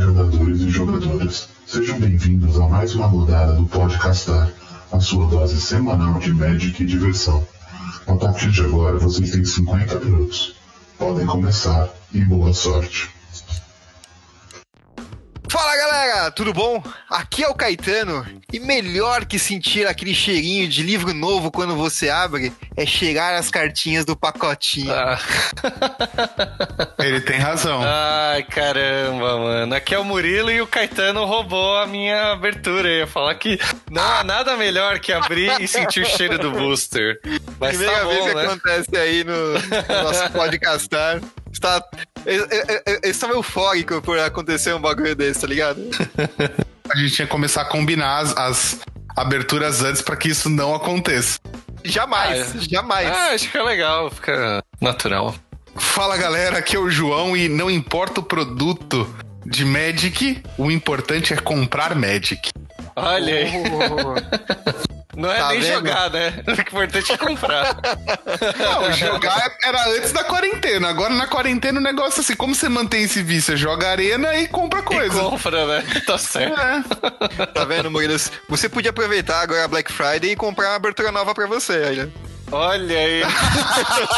Jogadores e jogadoras. Sejam bem-vindos a mais uma rodada do Podcastar, a sua dose semanal de Magic e diversão. A partir de agora, vocês têm 50 minutos. Podem começar e boa sorte. Galera, tudo bom? Aqui é o Caetano e melhor que sentir aquele cheirinho de livro novo quando você abre é cheirar as cartinhas do pacotinho. Ah. Ele tem razão. Ai, caramba, mano. Aqui é o Murilo e o Caetano roubou a minha abertura. Eu ia falar que não há nada melhor que abrir e sentir o cheiro do booster. Mas Primeira tá vez bom, que né? acontece aí no, no nosso podcastar. Está, eu, eu, eu, eu estava eufórico por acontecer um bagulho desse, tá ligado? A gente tinha que começar a combinar as, as aberturas antes pra que isso não aconteça. Jamais, Ah, jamais. Ah, acho que é legal, fica natural. Fala galera, aqui é o João e não importa o produto de Magic, o importante é comprar Magic. Olha aí. Não é Tá nem vendo? jogar, né? O importante é comprar. Não, jogar era antes da quarentena. Agora na quarentena o negócio é assim, como você mantém esse vício? Você joga arena e compra E coisa. compra, né? Tá certo. É. Tá vendo, Murilo? Você podia aproveitar agora a Black Friday e comprar uma abertura nova pra você, olha. Olha aí.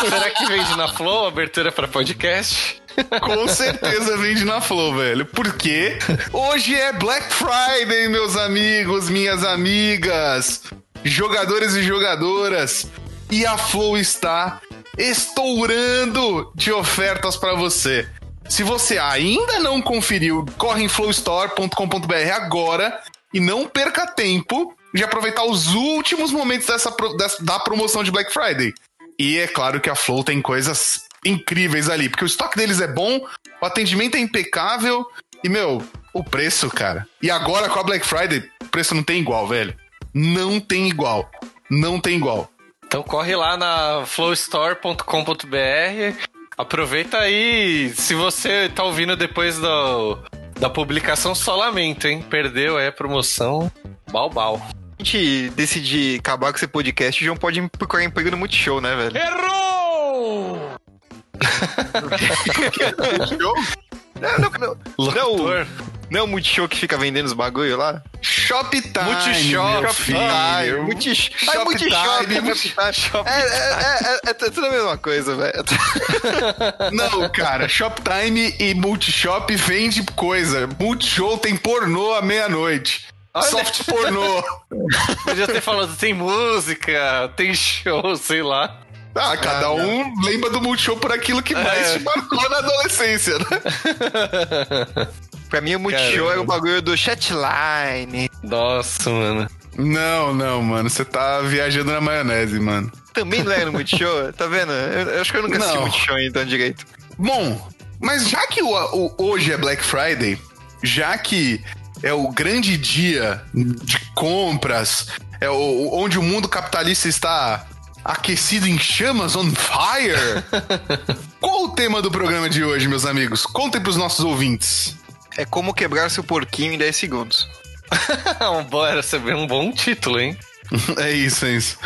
Será que vende na Flow abertura pra podcast? Com certeza vende na Flow, velho. Porque hoje é Black Friday, meus amigos, minhas amigas, jogadores e jogadoras. E a Flow está estourando de ofertas para você. Se você ainda não conferiu, corre em flowstore.com.br agora e não perca tempo de aproveitar os últimos momentos dessa, dessa- da promoção de Black Friday. E é claro que a Flow tem coisas incríveis ali, porque o estoque deles é bom, o atendimento é impecável e, meu, o preço, cara. E agora com a Black Friday, o preço não tem igual, velho. Não tem igual. Não tem igual. Então corre lá na flowstore.com.br. Aproveita aí. Se você tá ouvindo depois do, da publicação, só lamento, hein? Perdeu aí a promoção. Balbal. A gente decidir acabar com esse podcast, o João pode procurar emprego no Multishow, né, velho? Multishow? Não, não, não, Locutor. não é o Multishow que fica vendendo os bagulho lá? Shoptime, Multishop, Shoptime. Ah, Shoptime, Multishop, Shoptime. É, é, é, é, é tudo a mesma coisa, velho. Não, cara, Shoptime e Multishop vende coisa. Multishow tem pornô à meia-noite. Olha. Soft pornô. Podia ter falado, tem música, tem show, sei lá. Ah, cada um lembra do Multishow por aquilo que mais É. te marcou na adolescência, né? Pra mim, o Multishow era o bagulho do chatline. Nossa, mano. Não, não, mano. Você tá viajando na maionese, mano. Também não era no Multishow, tá vendo? Eu, eu acho que eu nunca assisti Não. Multishow então direito. Bom, mas já que o, o- hoje é Black Friday, já que é o grande dia de compras, é o, onde o mundo capitalista está aquecido em chamas, on fire. Qual o tema do programa de hoje, meus amigos? Contem pros nossos ouvintes. É como quebrar seu porquinho em 10 segundos. bom, era saber um bom título, hein? é isso, é isso.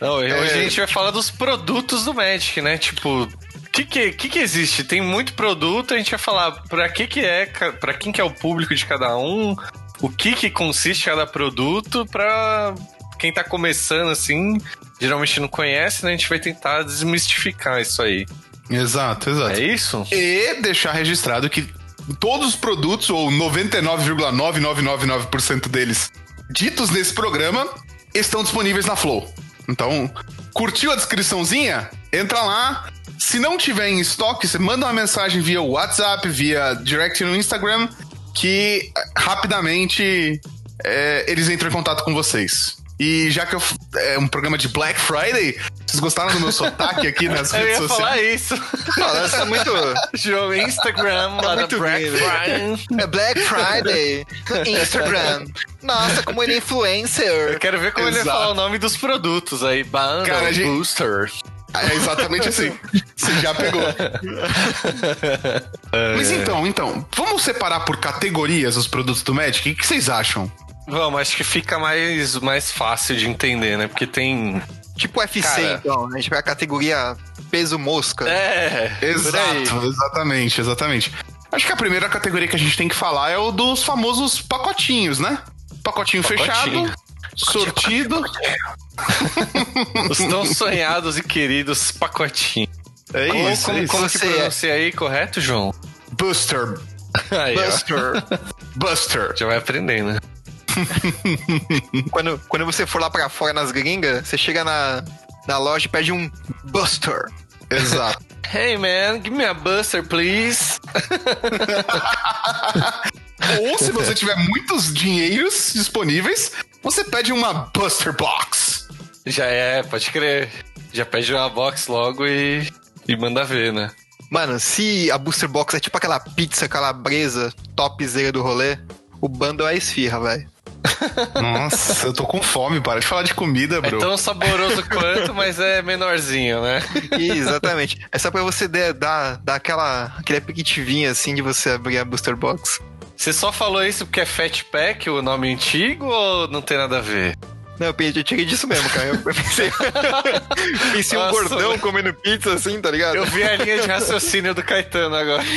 Não, hoje É. a gente vai falar dos produtos do Magic, né? Tipo, o que que, que que existe? Tem muito produto, a gente vai falar pra que que é, pra quem que é o público de cada um, o que que consiste cada produto, pra quem tá começando assim, geralmente não conhece, né? A gente vai tentar desmistificar isso aí. Exato, exato. É isso? E deixar registrado que todos os produtos, ou 99,9999% deles ditos nesse programa, estão disponíveis na Flow. Então, curtiu a descriçãozinha? Entra lá. Se não tiver em estoque, você manda uma mensagem via WhatsApp, via direct no Instagram, que rapidamente eh, eles entram em contato com vocês. E já que eu, é um programa de Black Friday, vocês gostaram do meu sotaque aqui nas Eu redes ia sociais? falar isso. Nossa, é muito. Jogo Instagram, lá da muito Black Friday. É Black Friday no Instagram. Nossa, como ele é Eu influencer. quero ver como ele vai Exato. falar o nome dos produtos aí. Bundle, Cara, gente- Booster. É exatamente assim. Você já pegou. Mas então, então, vamos separar por categorias os produtos do Magic? O que vocês acham? Vamos, acho que fica mais, mais fácil de entender, né? Porque tem. Tipo UFC, Cara. então. A gente vai a categoria peso mosca. É. Exato, exatamente, exatamente. Acho que a primeira categoria que a gente tem que falar é o dos famosos pacotinhos, né? Pacotinho, Pacotinho. fechado, sortido. Os tão sonhados e queridos pacotinhos. É isso, como, é isso. como que é- pronuncia aí, correto, João? Buster. Aí. Buster. Buster. Já vai aprendendo. Quando, quando você for lá pra fora nas gringas, você chega na, na loja e pede um Buster. Exato. Hey man, give me a buster, please. Ou se você tiver muitos dinheiros disponíveis, você pede uma Buster Box. Já é, pode crer. Já pede uma box logo e, e manda ver, né? Mano, se a Booster Box é tipo aquela pizza calabresa topzera do rolê, o bundle é esfirra, velho. Nossa, eu tô com fome, para de falar de comida, É bro. tão saboroso quanto, mas é menorzinho, né? Exatamente. É só pra você dar, dar, aquela, aquele apetitivinho assim de você abrir a Booster Box. Você só falou isso porque é Fat Pack, o nome antigo, ou não tem nada a ver? Não, eu tirei disso mesmo, cara. Eu pensei, pensei um Nossa, gordão velho. comendo pizza assim, tá ligado? Eu vi a linha de raciocínio do Caetano agora.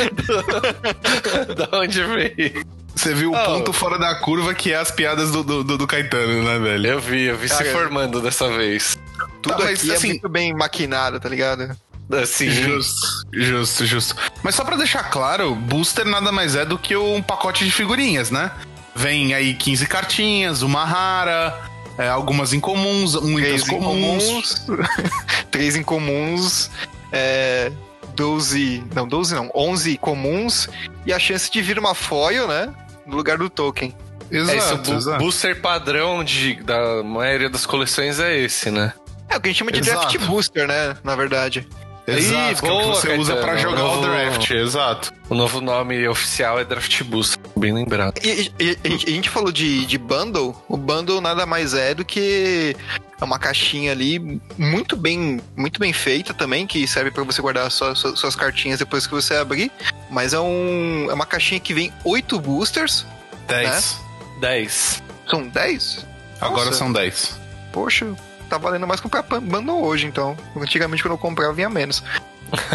da onde veio? Você viu o Oh. ponto fora da curva que é as piadas do, do, do- do Caetano, né, velho? Eu vi, eu vi se formando dessa vez. Tudo Tá, mas, aqui assim- é muito bem maquinado, tá ligado? Assim, Justo, justo, justo. Mas só pra deixar claro, Booster nada mais é do que um pacote de figurinhas, né? Vem aí 15 cartinhas, uma rara, é, algumas incomuns, muitas Três comuns. incomuns. três incomuns. É, 12. Não, 12 não. 11 comuns. E a chance de vir uma foil, né? No lugar do token. Exato, é isso, o bu- exato. booster padrão de, da maioria das coleções é esse, né? É o que a gente chama de Exato. draft booster, né? Na verdade. Exato, que é o que boa, você usa pra Caetano. jogar o Novo- draft, exato. O novo nome oficial é Draft Booster, bem lembrado. E, e- e- a, gente, falou de, de bundle. O bundle nada mais é do que é uma caixinha ali muito bem, muito bem feita também, que serve pra você guardar sua- sua- suas cartinhas depois que você abrir. Mas é, um, é uma caixinha que vem oito boosters. 10. 10. São 10? Agora Nossa. são 10. Poxa, tá valendo mais comprar bundle hoje, então. Antigamente, quando eu comprava, vinha menos.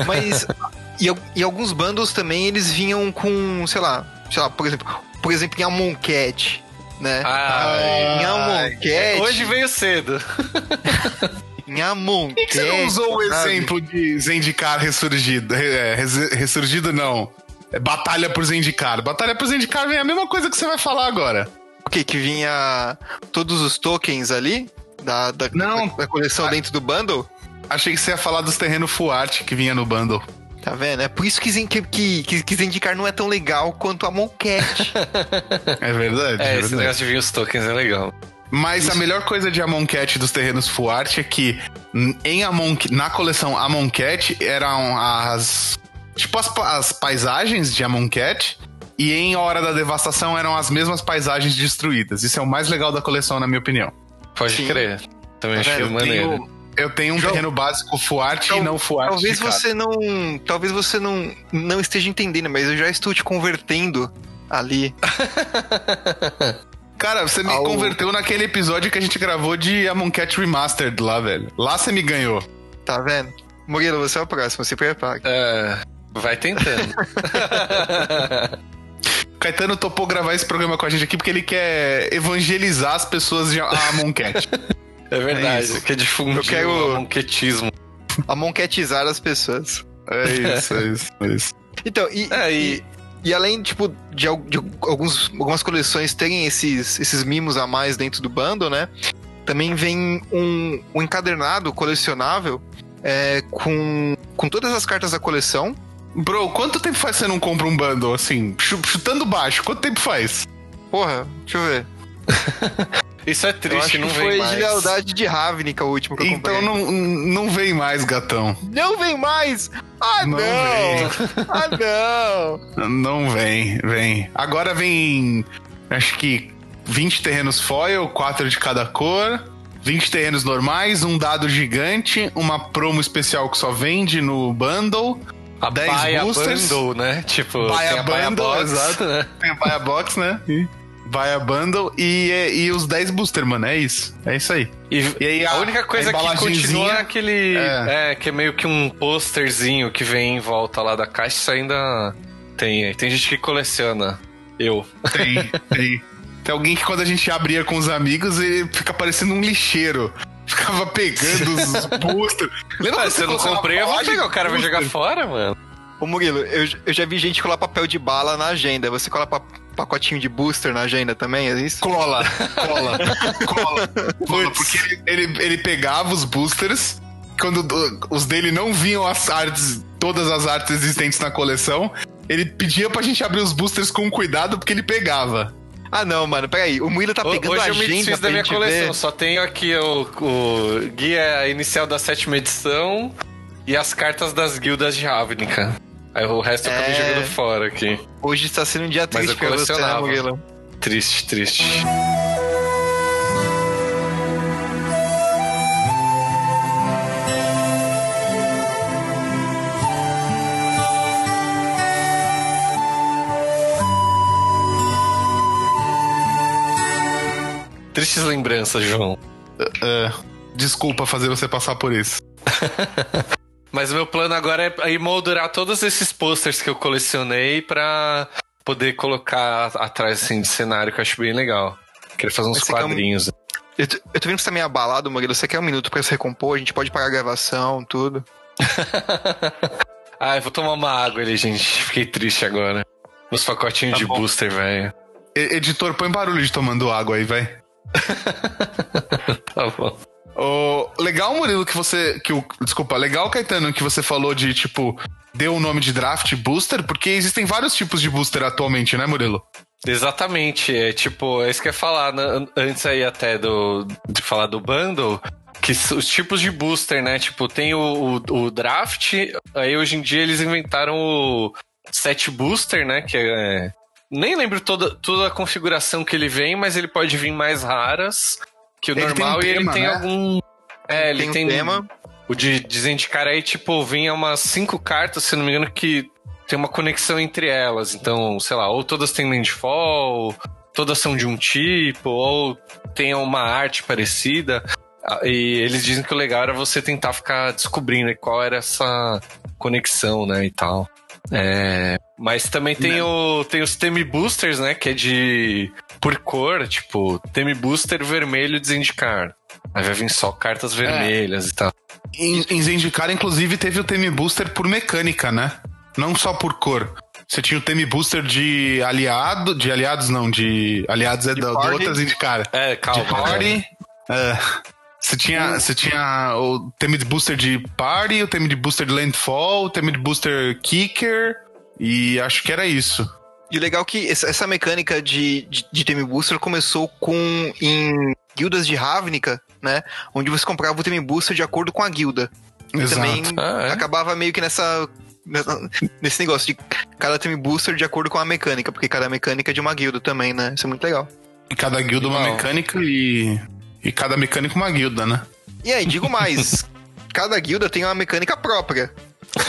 Mas. e, e alguns bundles também, eles vinham com, sei lá, sei lá, por exemplo, por exemplo, em Amon Cat, né? Ah, em Amon Cat. hoje veio cedo. Em Amon Por que, que você não usou o exemplo de Zendikar ressurgido? É, res- ressurgido não. É Batalha por Zendikar. Batalha por Zendikar vem a mesma coisa que você vai falar agora. O que? Que vinha todos os tokens ali? Da, da, Não. da, da coleção Ah. dentro do bundle? Achei que você ia falar dos terrenos full art que vinha no bundle. Tá vendo? É por isso que, que, que, que, Zendikar não é tão legal quanto Amon Cat. É verdade. É, é esse verdade. negócio de vir os tokens é legal. Mas a melhor coisa de Amon Cat dos terrenos full art é que em Amon, na coleção Amon Cat eram as tipo as, as paisagens de Amon Cat e em Hora da Devastação eram as mesmas paisagens destruídas. Isso é o mais legal da coleção na minha opinião. Pode Sim. crer. Também Tá achei maneiro. tenho, eu tenho um João, terreno básico full art e não full art. Talvez você não. Talvez você não, não esteja entendendo, mas eu já estou te convertendo ali. Cara, você me Ao- converteu naquele episódio que a gente gravou de Amon Cat Remastered lá, velho. Lá você me ganhou. Tá vendo? Murilo, você é o próximo, se prepare. É, vai tentando. Caetano topou gravar esse programa com a gente aqui porque ele quer evangelizar as pessoas de Amon Cat. É verdade, isso. quer difundir Eu quero- monquetismo. Amonketizar as pessoas. É isso, é isso, é isso. Então, e, É, e, e- e além, tipo, de, de alguns, algumas coleções terem esses, esses mimos a mais dentro do bundle, né? Também vem um, um encadernado colecionável é, com, com todas as cartas da coleção. Bro, quanto tempo faz que você não compra um bundle assim? chu- Chutando baixo, quanto tempo faz? Porra, deixa eu ver. Isso é eu acho triste, que não foi vem mais. de lealdade de Ravnica o último que eu comprei. Então não, não vem mais, gatão. Não vem mais! Ah, Não não! vem. Ah, não! Não vem, vem. Agora vem, acho que 20 terrenos foil, 4 de cada cor. 20 terrenos normais, um dado gigante, uma promo especial que só vende no bundle. A 10 Baia boosters. Bundle, né? Tipo, Baia tem a Bundle, Box. exato. né? Tem a Baia Box, né? Baia Bundle e, e os 10 booster, mano. É isso. É isso aí. E, E aí a, a- única coisa a que continua é aquele. É. É. que é meio que um posterzinho que vem em volta lá da caixa. Isso ainda tem. Tem gente que coleciona. Eu. Tem, tem. Tem alguém que quando a gente abria com os amigos, ele fica parecendo um lixeiro. Ficava pegando os boosters. Lembra ah, se eu não comprei, eu vou pegar. O cara vai jogar fora, mano. Ô Murilo, eu, eu já vi gente colar papel de bala na agenda. Você cola pa pacotinho de booster na agenda também, é isso? Cola, cola, cola. cola porque ele, ele, ele pegava os boosters, quando os dele não vinham as artes, todas as artes existentes na coleção, ele pedia pra gente abrir os boosters com cuidado porque ele pegava. Ah, não, mano, peraí. O Murilo tá pegando Hoje a eu me desfiz da minha coleção. Ver. Só tenho aqui o, o guia inicial da sétima edição e as cartas das guildas de Ravnica. Aí o resto eu acabei é... jogando fora aqui. Hoje está sendo um dia triste pra você, né, Murilo? Triste, triste. Tristes lembranças, João. Uh, uh, desculpa fazer você passar por isso. Mas o meu plano agora é moldurar todos esses posters que eu colecionei pra poder colocar atrás assim, de cenário, que eu acho bem legal. Queria fazer uns quadrinhos. Um... Eu, tô, eu tô vendo que você tá meio abalado, Murilo. Você quer um minuto pra se recompor? A gente pode parar a gravação, tudo. ah, eu vou tomar uma água ali, gente. Fiquei triste agora. Nos pacotinhos tá de bom. booster, velho. Editor, põe barulho de tomando água aí, vai. tá bom. Oh, legal, Murilo, que você. Que o, desculpa, legal, Caetano, que você falou de, tipo, deu o nome de draft booster, porque existem vários tipos de booster atualmente, né, Murilo? Exatamente. É tipo, é isso que eu ia falar né, antes aí até do, de falar do bundle. Que os tipos de booster, né? Tipo, tem o, o, o draft, aí hoje em dia eles inventaram o set booster, né? Que é nem lembro toda, toda a configuração que ele vem, mas ele pode vir mais raras que o ele normal um e tema, ele tem né? algum. É, ele tem, tem um tema. O de desindicar aí, tipo, vinha umas cinco cartas, se não me engano, que tem uma conexão entre elas. Então, sei lá, ou todas têm landfall, todas são de um tipo, ou tem uma arte parecida. Ah, e eles dizem que o legal era você tentar ficar descobrindo qual era essa conexão, né, e tal. É, mas também tem, o, tem os Temi Boosters, né? Que é de. Por cor, tipo, Temi Booster vermelho desindicar. Aí vai vir só cartas vermelhas é. e tal. Em, em Zendikar, inclusive, teve o Temi Booster por mecânica, né? Não só por cor. Você tinha o Temi Booster de aliado, de aliados não, de aliados é de da, do outra Zendikar. É, calma. De party. É. Você tinha, você tinha o tema de booster de party, o tema de booster de landfall, o tema de booster kicker, e acho que era isso. E o legal é que essa mecânica de, de, de Theme Booster começou com em guildas de Ravnica, né? Onde você comprava o Theme Booster de acordo com a guilda. E Exato. também ah, é? acabava meio que nessa, nesse negócio de cada Theme Booster de acordo com a mecânica, porque cada mecânica é de uma guilda também, né? Isso é muito legal. E cada guilda uma mecânica e e cada mecânica uma guilda, né? E aí, digo mais: cada guilda tem uma mecânica própria.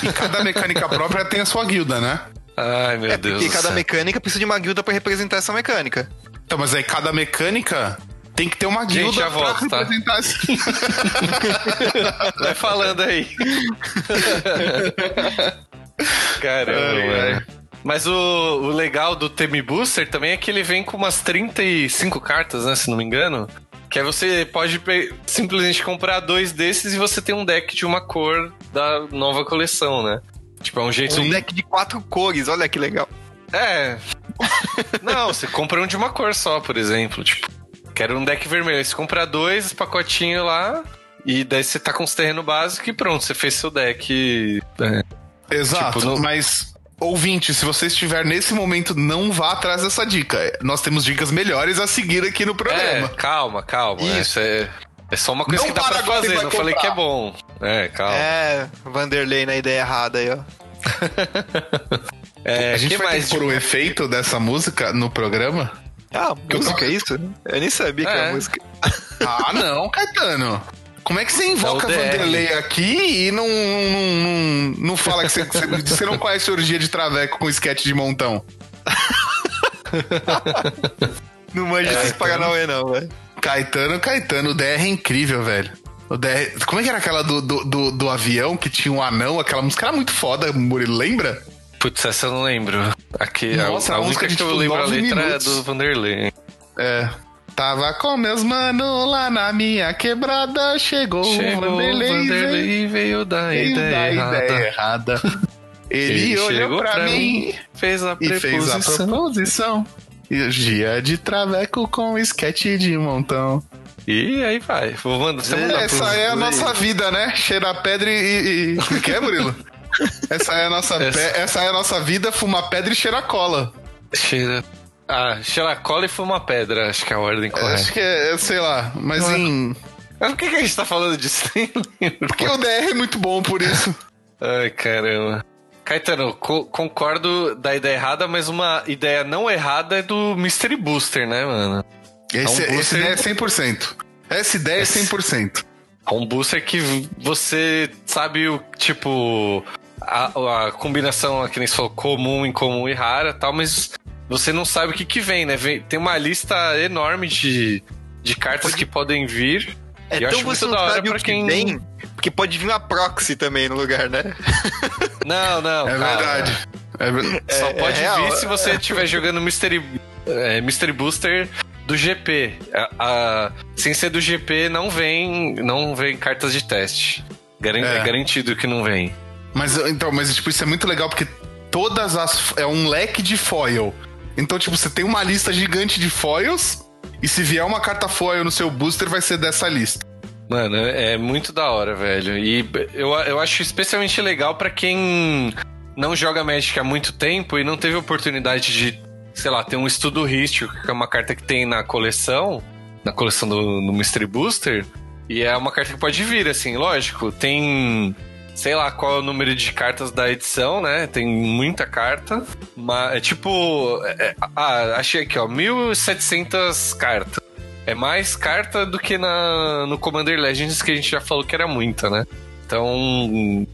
E cada mecânica própria tem a sua guilda, né? Ai, meu é Deus. Porque cada mecânica precisa de uma guilda para representar essa mecânica. Então, mas aí cada mecânica tem que ter uma guilda Gente, já volto, tá? representar essa... Vai falando aí. Caramba, ai, ai. Mas o, o, legal do Temi Booster também é que ele vem com umas 35 cartas, né? Se não me engano. Que aí você pode simplesmente comprar dois desses e você tem um deck de uma cor da nova coleção, né? Tipo, é um jeito. Um deck de quatro cores, olha que legal. É. Não, você compra um de uma cor só, por exemplo. Tipo, quero um deck vermelho. Aí você compra dois pacotinhos lá, e daí você tá com os terrenos básicos e pronto, você fez seu deck. É. Exato, tipo, mas Ouvinte, se você estiver nesse momento, não vá atrás dessa dica. Nós temos dicas melhores a seguir aqui no programa. É, calma, calma. Isso é, é só uma coisa não que dá pra fazer. Não comprar. falei que é bom. É, calma. É, Vanderlei na ideia errada aí, ó. é, a gente vai mais pôr o efeito dessa música no programa? Ah, música, é isso? Eu nem sabia é. que era é. música. Ah, não, Caetano. Como é que você invoca é Vanderlei aqui e não, não, não, não fala que você, você não conhece a orgia de traveco com esquete de montão? não manja é, esses Paganauê não, velho. Caetano, Caetano, o DR é incrível, velho. O DR... Como é que era aquela do, do, do, do, avião que tinha um anão? Aquela música era muito foda, Murilo, lembra? Putz, essa eu não lembro. Aqui, Nossa, a, a a música que eu tipo, lembro a letra minutos. é do Vanderlei. É. Tava com meus mano lá na minha quebrada, chegou, Chegou o Vanderlei, Vanderlei e veio da veio ideia, da errada. ideia errada. Ele, olhou chegou pra, mim fez a e fez a preposição. proposição. Dia de traveco com esquete de montão. E aí vai. Vou mandar, você mandar Essa é a nossa vida, né? Cheirar pedra e. e... É que é, Murilo? Essa é, a nossa Essa- pe- Essa é a nossa vida, fumar pedra e cheirar cola. Cheira. Ah, cheira cola e fuma pedra, acho que é a ordem correta. Acho que é, é, sei lá, mas Não é- em. Mas por que, que a gente tá falando disso? Porque o DR é muito bom por isso. Ai, caramba. Caetano, co- concordo da ideia errada, mas uma ideia não errada é do Mystery Booster, né, mano? Esse, É um esse booster- ideia é 100%. Essa ideia é 100%. É um booster que você sabe o tipo. A, a combinação, que nem você falou, comum, incomum e rara tal, mas você não sabe o que, que vem, né? Vem- tem uma lista enorme de, de cartas que podem vir. É E eu tão acho você muito não da hora sabe o que quem- vem, porque pode vir uma proxy também no lugar, né? Não, não. É cara. verdade. É ver- Só É- pode é real. vir se você estiver jogando Mystery, é, Mystery Booster do GP. A- a- sem ser do GP, não vem, não vem cartas de teste. Garan- É. é garantido que não vem. Mas então, mas tipo, isso é muito legal porque todas as. É um leque de foil. Então, tipo, você tem uma lista gigante de foils. E se vier uma carta foil no seu booster, vai ser dessa lista. Mano, é muito da hora, velho. E eu, eu acho especialmente legal pra quem não joga Magic há muito tempo e não teve oportunidade de, sei lá, ter um estudo rístico, que é uma carta que tem na coleção, na coleção do, do Mystery Booster. E é uma carta que pode vir, assim, lógico. Tem. Sei lá qual é o número de cartas da edição, né? Tem muita carta. Mas é tipo. é- ah, achei aqui, ó. 1700 cartas. É mais carta do que na, no Commander Legends, que a gente já falou que era muita, né? Então.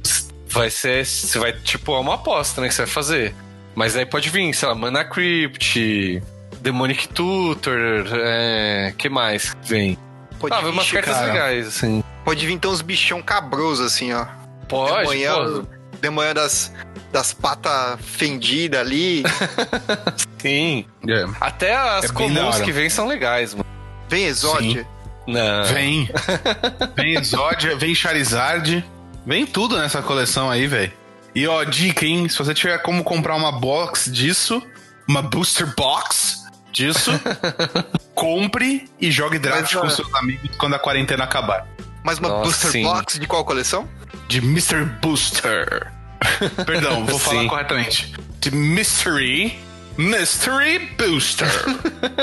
Vai ser. Você vai, tipo, é uma aposta, né? Que você vai fazer. Mas aí pode vir, sei lá, Mana Crypt, Demonic Tutor, é. que mais que vem? Pode Ah, vem umas cartas cara. legais, assim. Pode vir então uns bichão cabroso, assim, ó. Pode, pô. demonhão das, das patas fendidas ali. Sim. É. Até as É comuns que vêm são legais, mano. Vem Exódia. Não. Vem. Vem Exódia, vem Charizard. Vem tudo nessa coleção aí, velho. E ó, dica, hein? Se você tiver como comprar uma box disso, uma booster box disso, compre e jogue draft Mas, com seus amigos quando a quarentena acabar. Mais uma Nossa, Booster sim. Box de qual coleção? De Mr. Booster. Perdão, vou falar corretamente. De Mystery. Mystery Booster.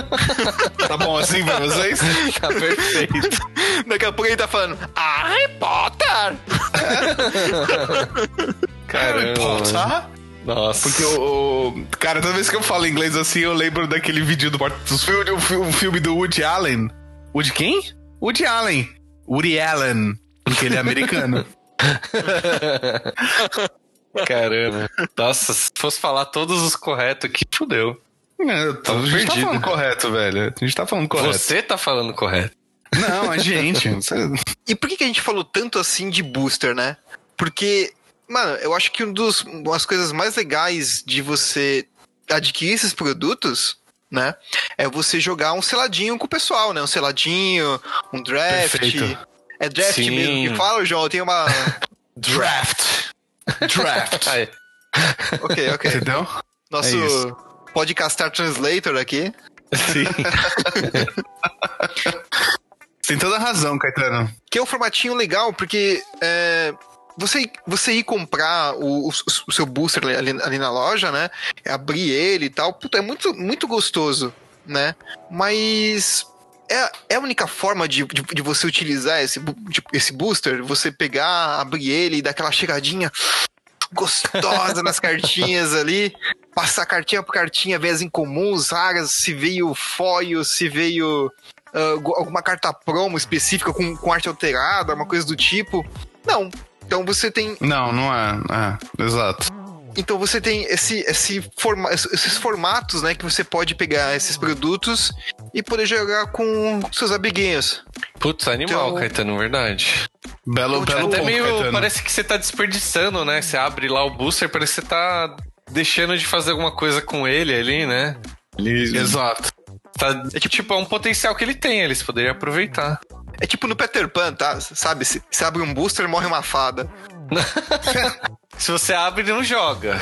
tá bom assim pra vocês? Tá perfeito. Daqui a pouco ele tá falando Harry Potter! Caramba. Potter? Nossa. Porque o, Cara, toda vez que eu falo inglês assim, eu lembro daquele vídeo do dos Fundos, o fi- o filme do Woody Allen. Woody quem? Woody Allen. Woody Allen. Porque ele é americano. Caramba. Nossa, se fosse falar todos os corretos aqui, fudeu. É, eu tô- a gente tá falando correto, velho. A gente tá falando correto. Você tá falando correto. Não, a gente. E por que, que a gente falou tanto assim de booster, né? Porque, mano, eu acho que um dos, uma das coisas mais legais de você adquirir esses produtos, né? É você jogar um seladinho com o pessoal, né? Um seladinho, um draft. Perfeito. É draft Sim. mesmo que fala, João? Eu tenho uma. Draft. Draft. Aí, Ok, ok. Entendeu? Nosso É podcastar translator aqui. sim. Tem toda a razão, Caetano. Que é um formatinho legal, porque é, você, você ir comprar o, o- o seu booster ali, ali na loja, né? Abrir ele e tal, puta, é muito, muito gostoso, né? Mas é, é a única forma de, de, de você utilizar esse, de- esse booster, você pegar, abrir ele e dar aquela cheiradinha gostosa nas cartinhas ali, passar cartinha por cartinha, ver as incomuns, raras, se veio foil, se veio go- alguma carta promo específica com, com arte alterada, uma coisa do tipo. Não. Então você tem, Não, não é. É, exato. Então você tem esse, esse forma, esses formatos, né, que você pode pegar esses produtos e poder jogar com seus amiguinhos. Putz, animal, Então- Caetano, verdade. Belo, Então, belo até ponto, meio. Caetano. Parece que você tá desperdiçando, né? Você abre lá o booster, parece que você tá deixando de fazer alguma coisa com ele ali, né? Ele, Exato. tá, é tipo, é um potencial que ele tem, eles poderiam aproveitar. É tipo no Peter Pan, tá? Sabe? Se, se abre um booster, morre uma fada. Se você abre, não joga.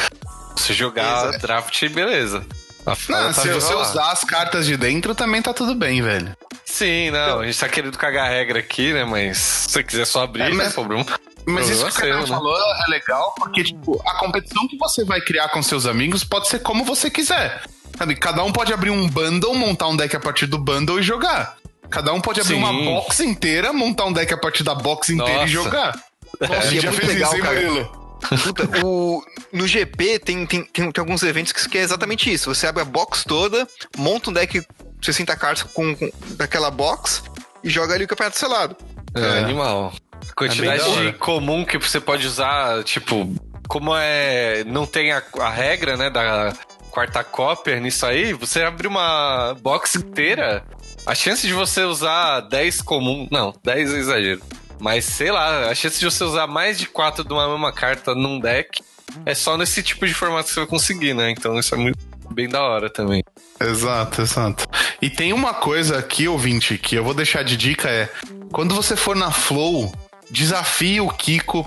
Se jogar Exato. draft, beleza. Não, tá se você usar as cartas de dentro, também tá tudo bem, velho. Sim, não, a gente tá querendo cagar a regra aqui, né? Mas se você quiser só abrir, É, não mas- tem problema. Mas isso que o Canal seu, né? falou é legal, porque, tipo, a competição que você vai criar com seus amigos pode ser como você quiser. Sabe? Cada um pode abrir um bundle, montar um deck a partir do bundle e jogar. Cada um pode abrir Sim. uma box inteira, montar um deck a partir da box inteira Nossa. e jogar. Nossa, a gente é já muito fez legal, isso, hein. Murilo? Puta, o, no GP tem, tem, tem, tem alguns eventos que, é exatamente isso. Você abre a box toda, monta um deck 60 cartas com, com daquela box e joga ali o campeonato selado. É, É. animal. A quantidade É comum que você pode usar, tipo, como é. Não tem a, a regra, né, da quarta cópia nisso aí, você abre uma box inteira, a chance de você usar 10 comum. Não, 10 é exagero. Mas sei lá, a chance de você usar mais de 4 de uma mesma carta num deck é só nesse tipo de formato que você vai conseguir, né? Então isso é muito bem da hora também. Exato, exato. E tem uma coisa aqui, ouvinte, que eu vou deixar de dica é: quando você for na Flow, desafie o Kiko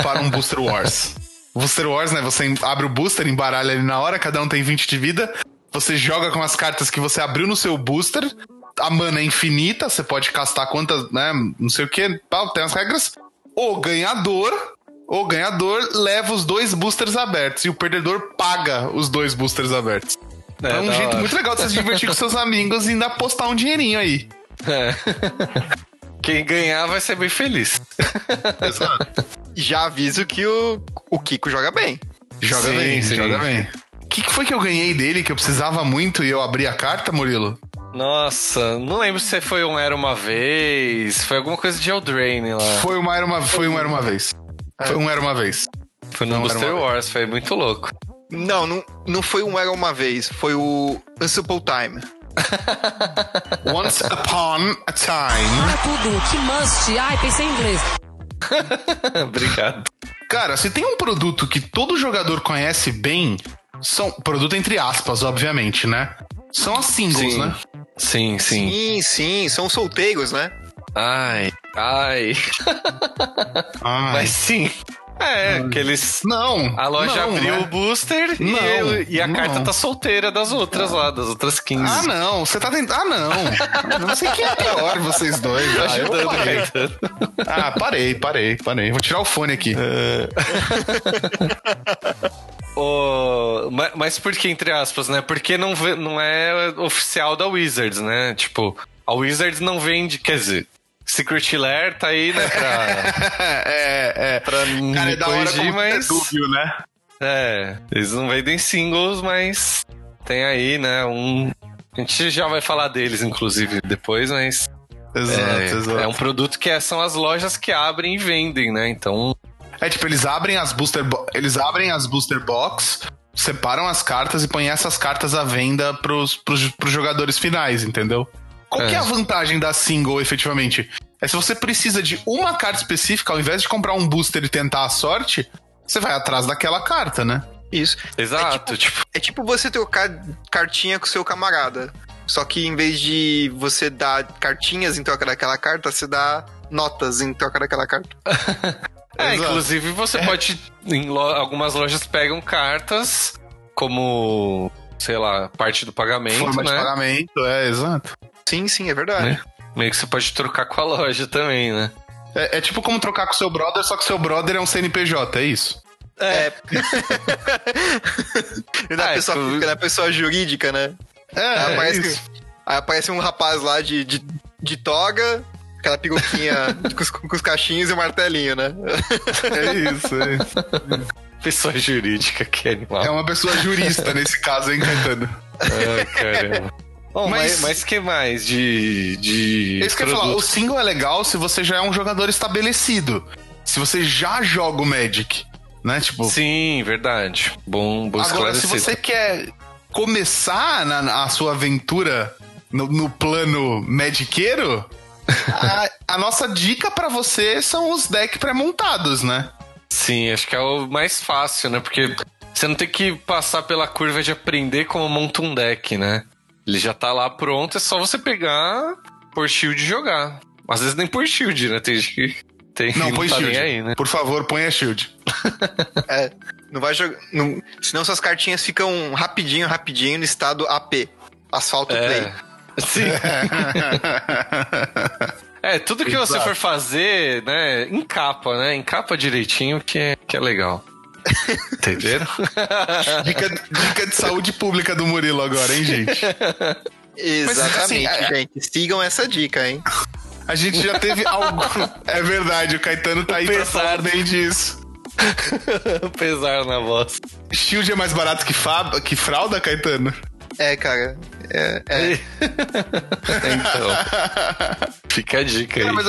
para um Booster Wars. Booster Wars, né? Você abre o booster, embaralha ali na hora, cada um tem 20 de vida. Você joga com as cartas que você abriu no seu booster. A mana é infinita, você pode castar quantas, né? Não sei o que, tem as regras. O ganhador, o ganhador leva os dois boosters abertos e o perdedor paga os dois boosters abertos. É, um da jeito hora. muito legal de você se divertir com seus amigos e ainda apostar um dinheirinho aí. É. Quem ganhar vai ser bem feliz. E já aviso que o, o Kiko joga bem. Joga Sim, bem, sim. joga bem. O que, que foi que eu ganhei dele que eu precisava muito e eu abri a carta, Murilo? Nossa, não lembro se foi um Era Uma Vez, foi alguma coisa de Eldraine lá. Foi uma era uma, foi um era uma vez. Foi um era uma vez. Foi no Uma Wars, foi muito louco. Não, não, não foi um Era Uma Vez, foi o Unsimple Time. Once upon a time. Para tudo, que must. Ai, pensei em inglês. Obrigado. Cara, se tem um produto que todo jogador conhece bem, são produto entre aspas, obviamente, né? São as singles, Sim. né? Sim, sim. Sim, sim, são solteiros, né? Ai, ai. Ah, Mas sim. É, que eles. não. A loja não, abriu né? o booster e, Não, eu- e a não. carta tá solteira das outras lá, das outras 15. Ah, não, você tá tentando. Ah, não. Não sei quem é pior, vocês dois. Ah, eu ajudando, parei. Ah, parei, parei, parei. Vou tirar o fone aqui. Ma- mas por que, entre aspas, né? Porque não, não é oficial da Wizards, né? Tipo, a Wizards não vende, quer dizer, Secret Lair tá aí, né, pra, é, é. pra Cara, é da hora como mas... mas... viu, né? É, eles não vendem singles, mas tem aí, né, um... A gente já vai falar deles, inclusive, depois, mas Exato, é, exato. é um produto que é- são as lojas que abrem e vendem, né? Então, É tipo, eles abrem as booster bo- eles abrem as booster box, separam as cartas e põem essas cartas à venda pros, pros, pros jogadores finais, entendeu? Qual É. que é a vantagem da single, efetivamente? É se você precisa de uma carta específica, ao invés de comprar um booster e tentar a sorte, você vai atrás daquela carta, né? Isso. exato, tipo, É tipo você trocar cartinha com seu camarada. Só que em vez de você dar cartinhas em troca daquela carta, você dá notas em troca daquela carta. É, Exato. inclusive você pode. Em lo- algumas lojas pegam cartas como, sei lá, parte do pagamento, Forma de né? pagamento, é, exato. Sim, sim, é verdade. Né? Meio que você pode trocar com a loja também, né? É, é tipo como trocar com seu brother, só que seu brother é um CNPJ, é isso? É. e na, Ah, pessoa, tipo- na pessoa jurídica, né? É, Aí é aparece, isso. aí aparece um rapaz lá de, de, de toga, aquela peruquinha com, os, com os cachinhos e o martelinho, né? É isso, é isso. Pessoa jurídica, que animal. É uma pessoa jurista nesse caso, hein, Caetano? Ai, caramba. Bom, Mas- mas, mas que mais de. de É isso que eu ia falar. O single é legal se você já é um jogador estabelecido. Se você já joga o Magic, né? Tipo, Sim, verdade. Bom, bom agora se você quer começar na, na sua aventura no, no plano magiqueiro, a, a nossa dica pra você são os decks pré-montados, né? Sim, acho que é o mais fácil, né? Porque você não tem que passar pela curva de aprender como monta um deck, né? Ele já tá lá pronto, é só você pegar, por shield e jogar. Às vezes nem por shield, né? Tem gente que tem Não, que põe tá shield. aí, né? Por favor, põe a shield. É, não vai jogar. não- senão suas cartinhas ficam rapidinho, rapidinho no estado AP. Asfalto play. É. Sim. É, tudo que você Exato. for fazer, né, encapa, né? Encapa direitinho que é, que é legal. Entenderam? Dica, dica de saúde pública do Murilo agora, hein, gente? Exatamente, assim, é- gente. Sigam essa dica, hein? A gente já teve algo. É verdade, o Caetano tá aí pra falar bem disso. Pesar na voz. Shield é mais barato que, fab... que fralda, Caetano? É, cara. É, é. então. Fica a dica aí. Cara, mas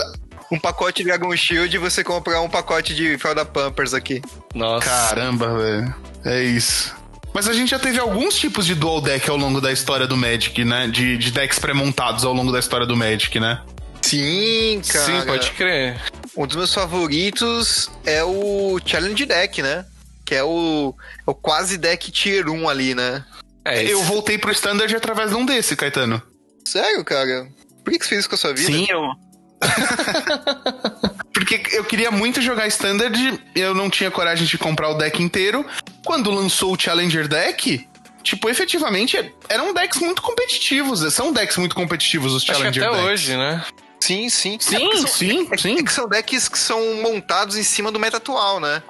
um pacote de Dragon Shield e você comprar um pacote de Fralda Pampers aqui. Nossa. Caramba, velho. É isso. Mas a gente já teve alguns tipos de dual deck ao longo da história do Magic, né? De, de decks pré-montados ao longo da história do Magic, né? Sim, cara. Sim, pode crer. Um dos meus favoritos é o Challenge Deck, né? Que é o, é o quase deck Tier 1 ali, né? É, Eu voltei pro Standard através de um desse, Caetano. Sério, cara? Por que que você fez isso com a sua vida? eu. Porque eu queria muito jogar Standard, eu não tinha coragem de comprar o deck inteiro. Quando lançou o Challenger Deck, tipo, efetivamente eram decks muito competitivos. São decks muito competitivos os Acho que Challenger até decks. hoje, né? Sim, sim. Sim, É são- sim, é- sim. É que são decks que são montados em cima do meta atual, né?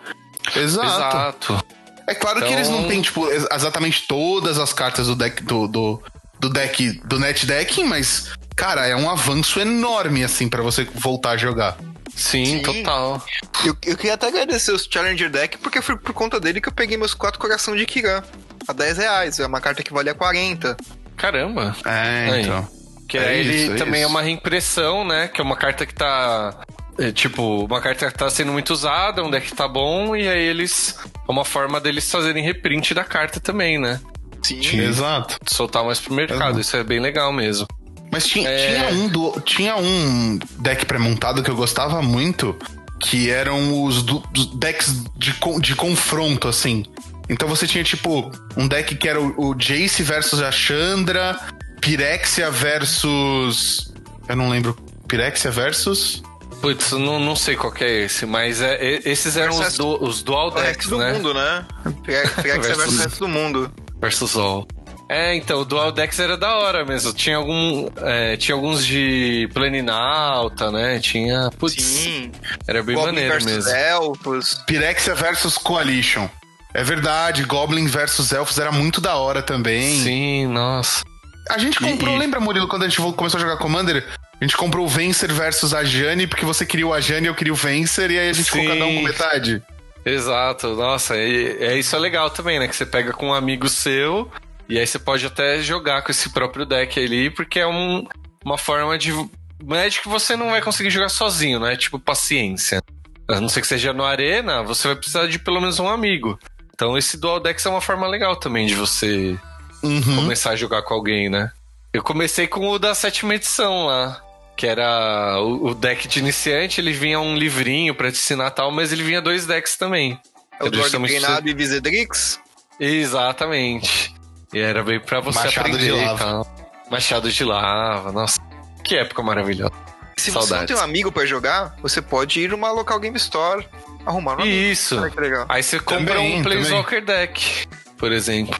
Exato. Exato. É claro que Então- eles não têm, tipo, ex- exatamente todas as cartas do deck do, do, do deck do net decking, mas, cara, é um avanço enorme, assim, pra você voltar a jogar. Sim, Sim. total. Eu, eu queria até agradecer os Challenger Deck, porque foi por conta dele que eu peguei meus quatro coração de Kiran. A 10 reais. É uma carta que valia 40. Caramba. É, Aí. então. Que É ele isso, é também isso. é uma reimpressão, né? Que é uma carta que tá. é, tipo, uma carta que tá sendo muito usada, um deck que tá bom, e aí eles. É uma forma deles fazerem reprint da carta também, né? Sim. Exato. Soltar mais pro mercado. Uhum. Isso é bem legal mesmo. Mas tinha, É. tinha um do, tinha um deck pré-montado que eu gostava muito, que eram os, do- dos decks de, de confronto, assim. Então você tinha, tipo, um deck que era o, o Jace versus a Chandra, Pirexia versus. Eu não lembro. Pirexia versus. Putz, não, não sei qual que é esse, mas é, esses eram os, Versus- du- os dual decks, do né? mundo, né? Firex Versus- versus o resto do mundo. Versus All. É, então, o Dual Decks era da hora mesmo. Tinha, algum, é, tinha alguns de Planinalta, né? Tinha. Putz, Sim. era bem Goblin maneiro versus mesmo. Elfos. Pirexia versus Coalition. É verdade, Goblins versus Elfos era muito da hora também. Sim, nossa. A gente comprou, E- lembra, Murilo, quando a gente começou a jogar Commander? A gente comprou o Vencer versus a Jane, porque você queria o a Jane e eu queria o Vencer, e aí a gente ficou cada um com metade. Exato, nossa, e, é isso é legal também, né? Que você pega com um amigo seu e aí você pode até jogar com esse próprio deck ali, porque é um- uma forma de. Magic que você não vai conseguir jogar sozinho, né? Tipo, paciência. A não ser que seja no Arena, você vai precisar de pelo menos um amigo. Então esse Dual Decks é uma forma legal também de você Uhum. começar a jogar com alguém, né? Eu comecei com o da sétima edição lá. Que era o, o deck de iniciante, ele vinha um livrinho pra te ensinar tal, mas ele vinha dois decks também. É o justamente Treinado e Visedrix. Exatamente. E era bem pra você Machado aprender de lava. tal. Machado de lava, nossa. Que época maravilhosa. Se você não Saudades. tem um amigo pra jogar, você pode ir numa local game store, arrumar um amigo. Isso. Que legal. Aí você compra Também, um Planeswalker deck, por exemplo.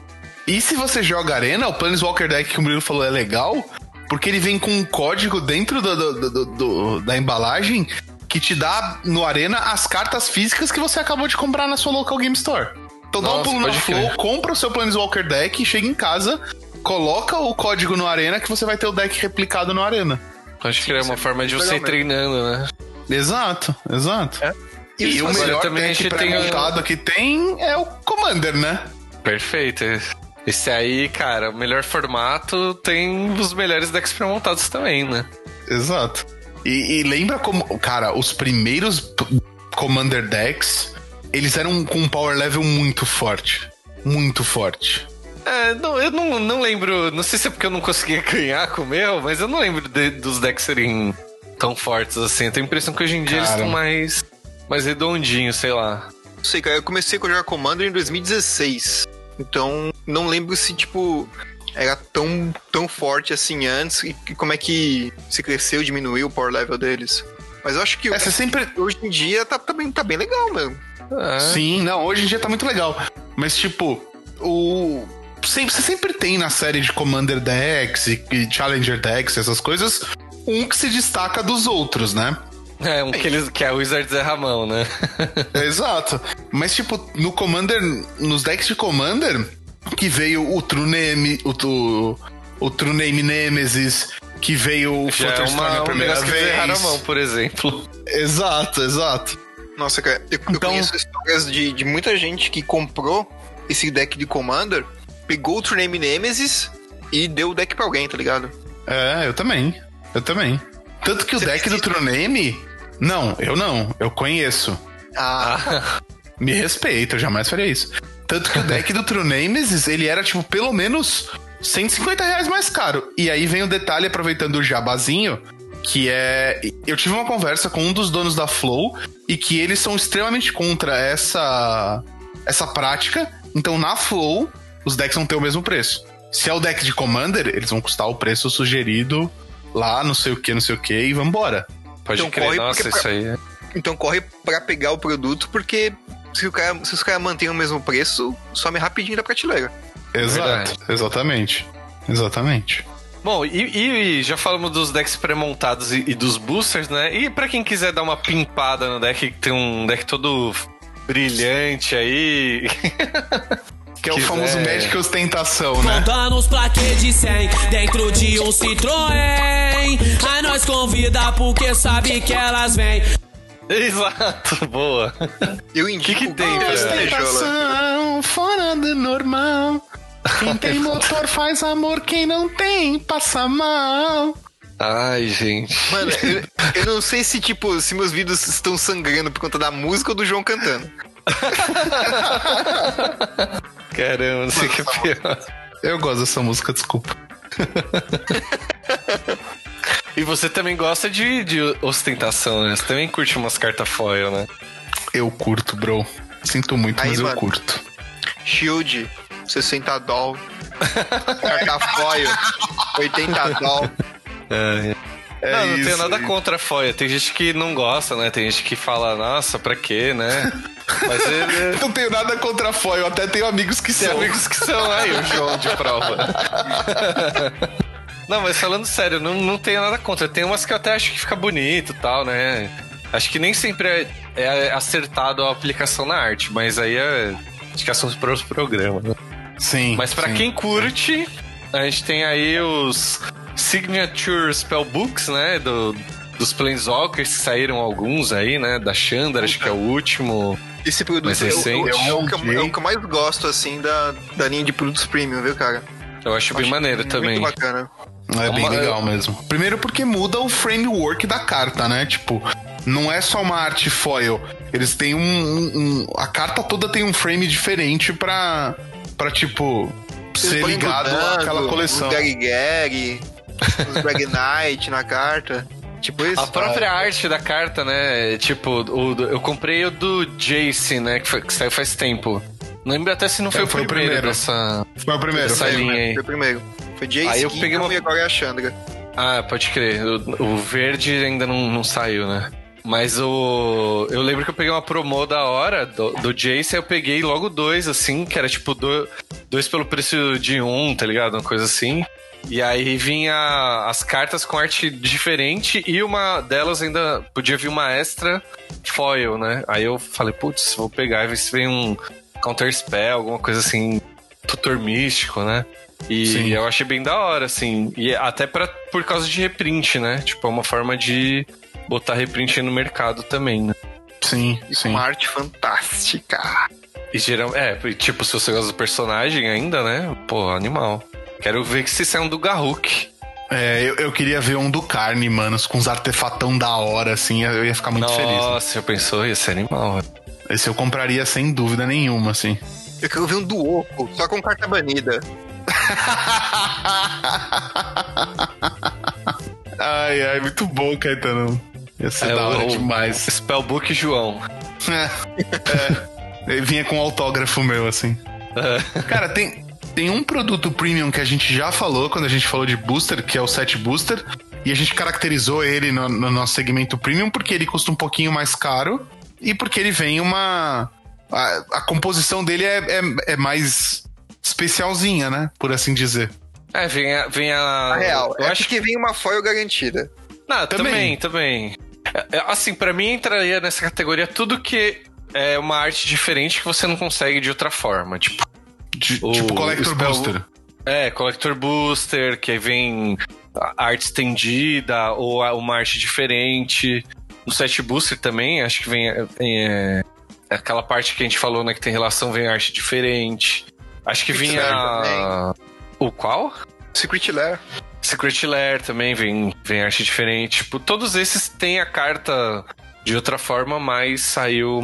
E se você joga Arena, o Planeswalker Deck que o Murilo falou é legal, porque ele vem com um código dentro do- do- do- do- da embalagem que te dá no Arena as cartas físicas que você acabou de comprar na sua local game store. Então dá um Nossa, pulo na pode Flow, crer. compra o seu Planeswalker Deck, chega em casa, coloca o código no Arena que você vai ter o deck replicado no Arena. Acho que é uma forma de você ir treinando, né? Exato, exato. E, Isso o melhor também a deck gente tem pré-montado que tem é o Commander, né? Perfeito. Esse aí, cara, o melhor formato tem os melhores decks pré-montados também, né? Exato. E, e lembra como. Cara, os primeiros Commander decks, eles eram com um power level muito forte. Muito forte. É, não, eu não, não lembro. Não sei se é porque eu não conseguia ganhar com o meu, mas eu não lembro de- dos decks serem tão fortes assim. Eu tenho a impressão que hoje em dia eles Cara. estão mais, mais redondinhos, sei lá. Não sei, cara, eu comecei a jogar Commander em 2016. Então, não lembro se, tipo, era tão, tão forte assim antes e como é que se cresceu, diminuiu o power level deles. Mas eu acho que é, sempre... hoje em dia tá, tá, bem, tá bem legal mesmo. É. Sim, não, hoje em dia tá muito legal. Mas, tipo, o. Você sempre tem na série de Commander Decks e Challenger Decks, essas coisas, um que se destaca dos outros, né? É, um que, eles, que é o Wizard Zé Ramão, né? Exato. Mas, tipo, no Commander, nos decks de Commander, que veio o True Name, o, o, o True Name Nemesis, que veio o Flutterstorm é uma, a primeira vez. Zé Ramão, por exemplo. Exato, exato. Nossa, cara, eu, então... eu conheço histórias de, de muita gente que comprou esse deck de Commander, pegou o True Name Nemesis e deu o deck pra alguém, tá ligado? É, eu também. Eu também. Tanto que o deck do True Name. Não, eu não. Eu conheço. Ah. Me respeita, eu jamais faria isso. Tanto que o deck do True Names, ele era, tipo, pelo menos 150 reais mais caro. E aí vem o detalhe, aproveitando o jabazinho, que é. Eu tive uma conversa com um dos donos da Flow e que eles são extremamente contra essa, essa prática. Então, na Flow, os decks vão ter o mesmo preço. Se é o deck de Commander, eles vão custar o preço sugerido lá, não sei o que, não sei o que, e vambora. Pode então, crer, nossa, isso aí. É... Então corre para pegar o produto, porque se, o cara, se os caras mantêm o mesmo preço, some rapidinho da prateleira. Exato, Verdade. exatamente. Exatamente. Bom, e, e, já falamos dos decks pré-montados e, e, dos boosters, né? E para quem quiser dar uma pimpada no deck, tem um deck todo brilhante aí. Que é o famoso Magic Ostentação, né? Contando os plaquês de 100 dentro de um Citroën. A nós convida porque sabe que elas vêm. Exato, boa. Eu indico que, que tem, Ostentação fora do normal. Quem tem motor faz amor, quem não tem passa mal. Ai, gente. Mano, eu, eu, não sei se, tipo, se meus vídeos estão sangrando por conta da música ou do João cantando. Caramba, não sei o que é pior. Eu gosto dessa música, desculpa. e você também gosta de, de ostentação, né? Você também curte umas cartas foil, né? Eu curto, bro. Sinto muito, Aí, mas mano, eu curto. Shield, 60 doll. Carta foil, 80 doll. É, é não, não tenho nada contra a foil. Tem gente que não gosta, né? Tem gente que fala, nossa, pra quê, né? Mas ele... Não tenho nada contra a foil, até tenho amigos que Tem são. amigos que são, aí o João de prova. Não, mas falando sério, não, não tenho nada contra. Tem umas que eu até acho que fica bonito e tal, né? Acho que nem sempre é, é acertado a aplicação na arte, mas aí é. Acho que é assunto para os programas, né? Sim. Mas para quem curte, a gente tem aí os Signature Spellbooks, né? Do, dos Planeswalkers, que saíram alguns aí, né? Da Chandra, acho que é o último. Esse produto é, é, é, o que, é, o que eu mais gosto, assim, da, da linha de produtos premium, viu, cara? Eu acho, eu bem acho maneiro muito também. Muito bacana. É bem legal mesmo. Primeiro porque muda o framework da carta, né? Tipo, não é só uma arte foil. Eles têm um, um, um a carta toda tem um frame diferente pra, pra tipo, ser ligado àquela coleção. O Gary Gary, os Drag Knight na carta. Tipo isso? A própria ah, arte da carta, né? Tipo, o, eu comprei o do Jace, né? Que, foi, que saiu faz tempo. Não lembro até se não foi, é, foi o primeiro, primeiro dessa. Foi o primeiro, dessa foi, linha aí. Foi o primeiro. Foi Jace aí eu peguei uma... e agora é a Chandra. Ah, pode crer. O, o verde ainda não, não saiu, né? Mas o. Eu lembro que eu peguei uma promo da hora do, do Jace, aí eu peguei logo dois, assim, que era tipo do, dois pelo preço de um, tá ligado? Uma coisa assim. E aí vinha as cartas com arte diferente e uma delas ainda podia vir uma extra foil, né? Aí eu falei, putz, vou pegar e ver se vem um counter spell, alguma coisa assim, tutor místico, né? E sim. eu achei bem da hora, assim. E até pra, por causa de reprint, né? Tipo, é uma forma de botar reprint no mercado também, né? Sim, sim. Uma arte fantástica. E geral, é, tipo, se você gosta do personagem ainda, né? Pô, animal. Quero ver que se sai um do Garruk. É, eu, eu, queria ver um do carne, manos, com uns artefatão da hora, assim, eu ia ficar muito Nossa, feliz. Nossa, né? já pensou? Ia ser animal. Esse eu compraria sem dúvida nenhuma, assim. Eu quero ver um do Oco, só com carta banida. ai, ai, muito bom, Caetano. Ia ser é, da hora o, demais. Spellbook João. é. é. Ele vinha com um autógrafo meu, assim. Cara, tem, tem um produto premium que a gente já falou quando a gente falou de booster, que é o set booster. E a gente caracterizou ele no, no nosso segmento premium porque ele custa um pouquinho mais caro e porque ele vem uma. A, a composição dele é, é, é mais especialzinha, né? Por assim dizer. É, vem a. Vem a, A real. Eu é acho porque vem uma foil garantida. Não, também, Também. também. É, é, Assim, pra mim entraria nessa categoria tudo que é uma arte diferente que você não consegue de outra forma. Tipo, De- O- tipo Collector spell- Booster. é, Collector Booster, que aí vem arte estendida ou uma arte diferente. No set Booster também, acho que vem. é, é, aquela parte que a gente falou, né, que tem relação, vem arte diferente. Acho que vinha. Lair O qual? Secret Lair. Secret Lair também vem, vem arte diferente. Tipo, todos esses têm a carta de outra forma, mas saiu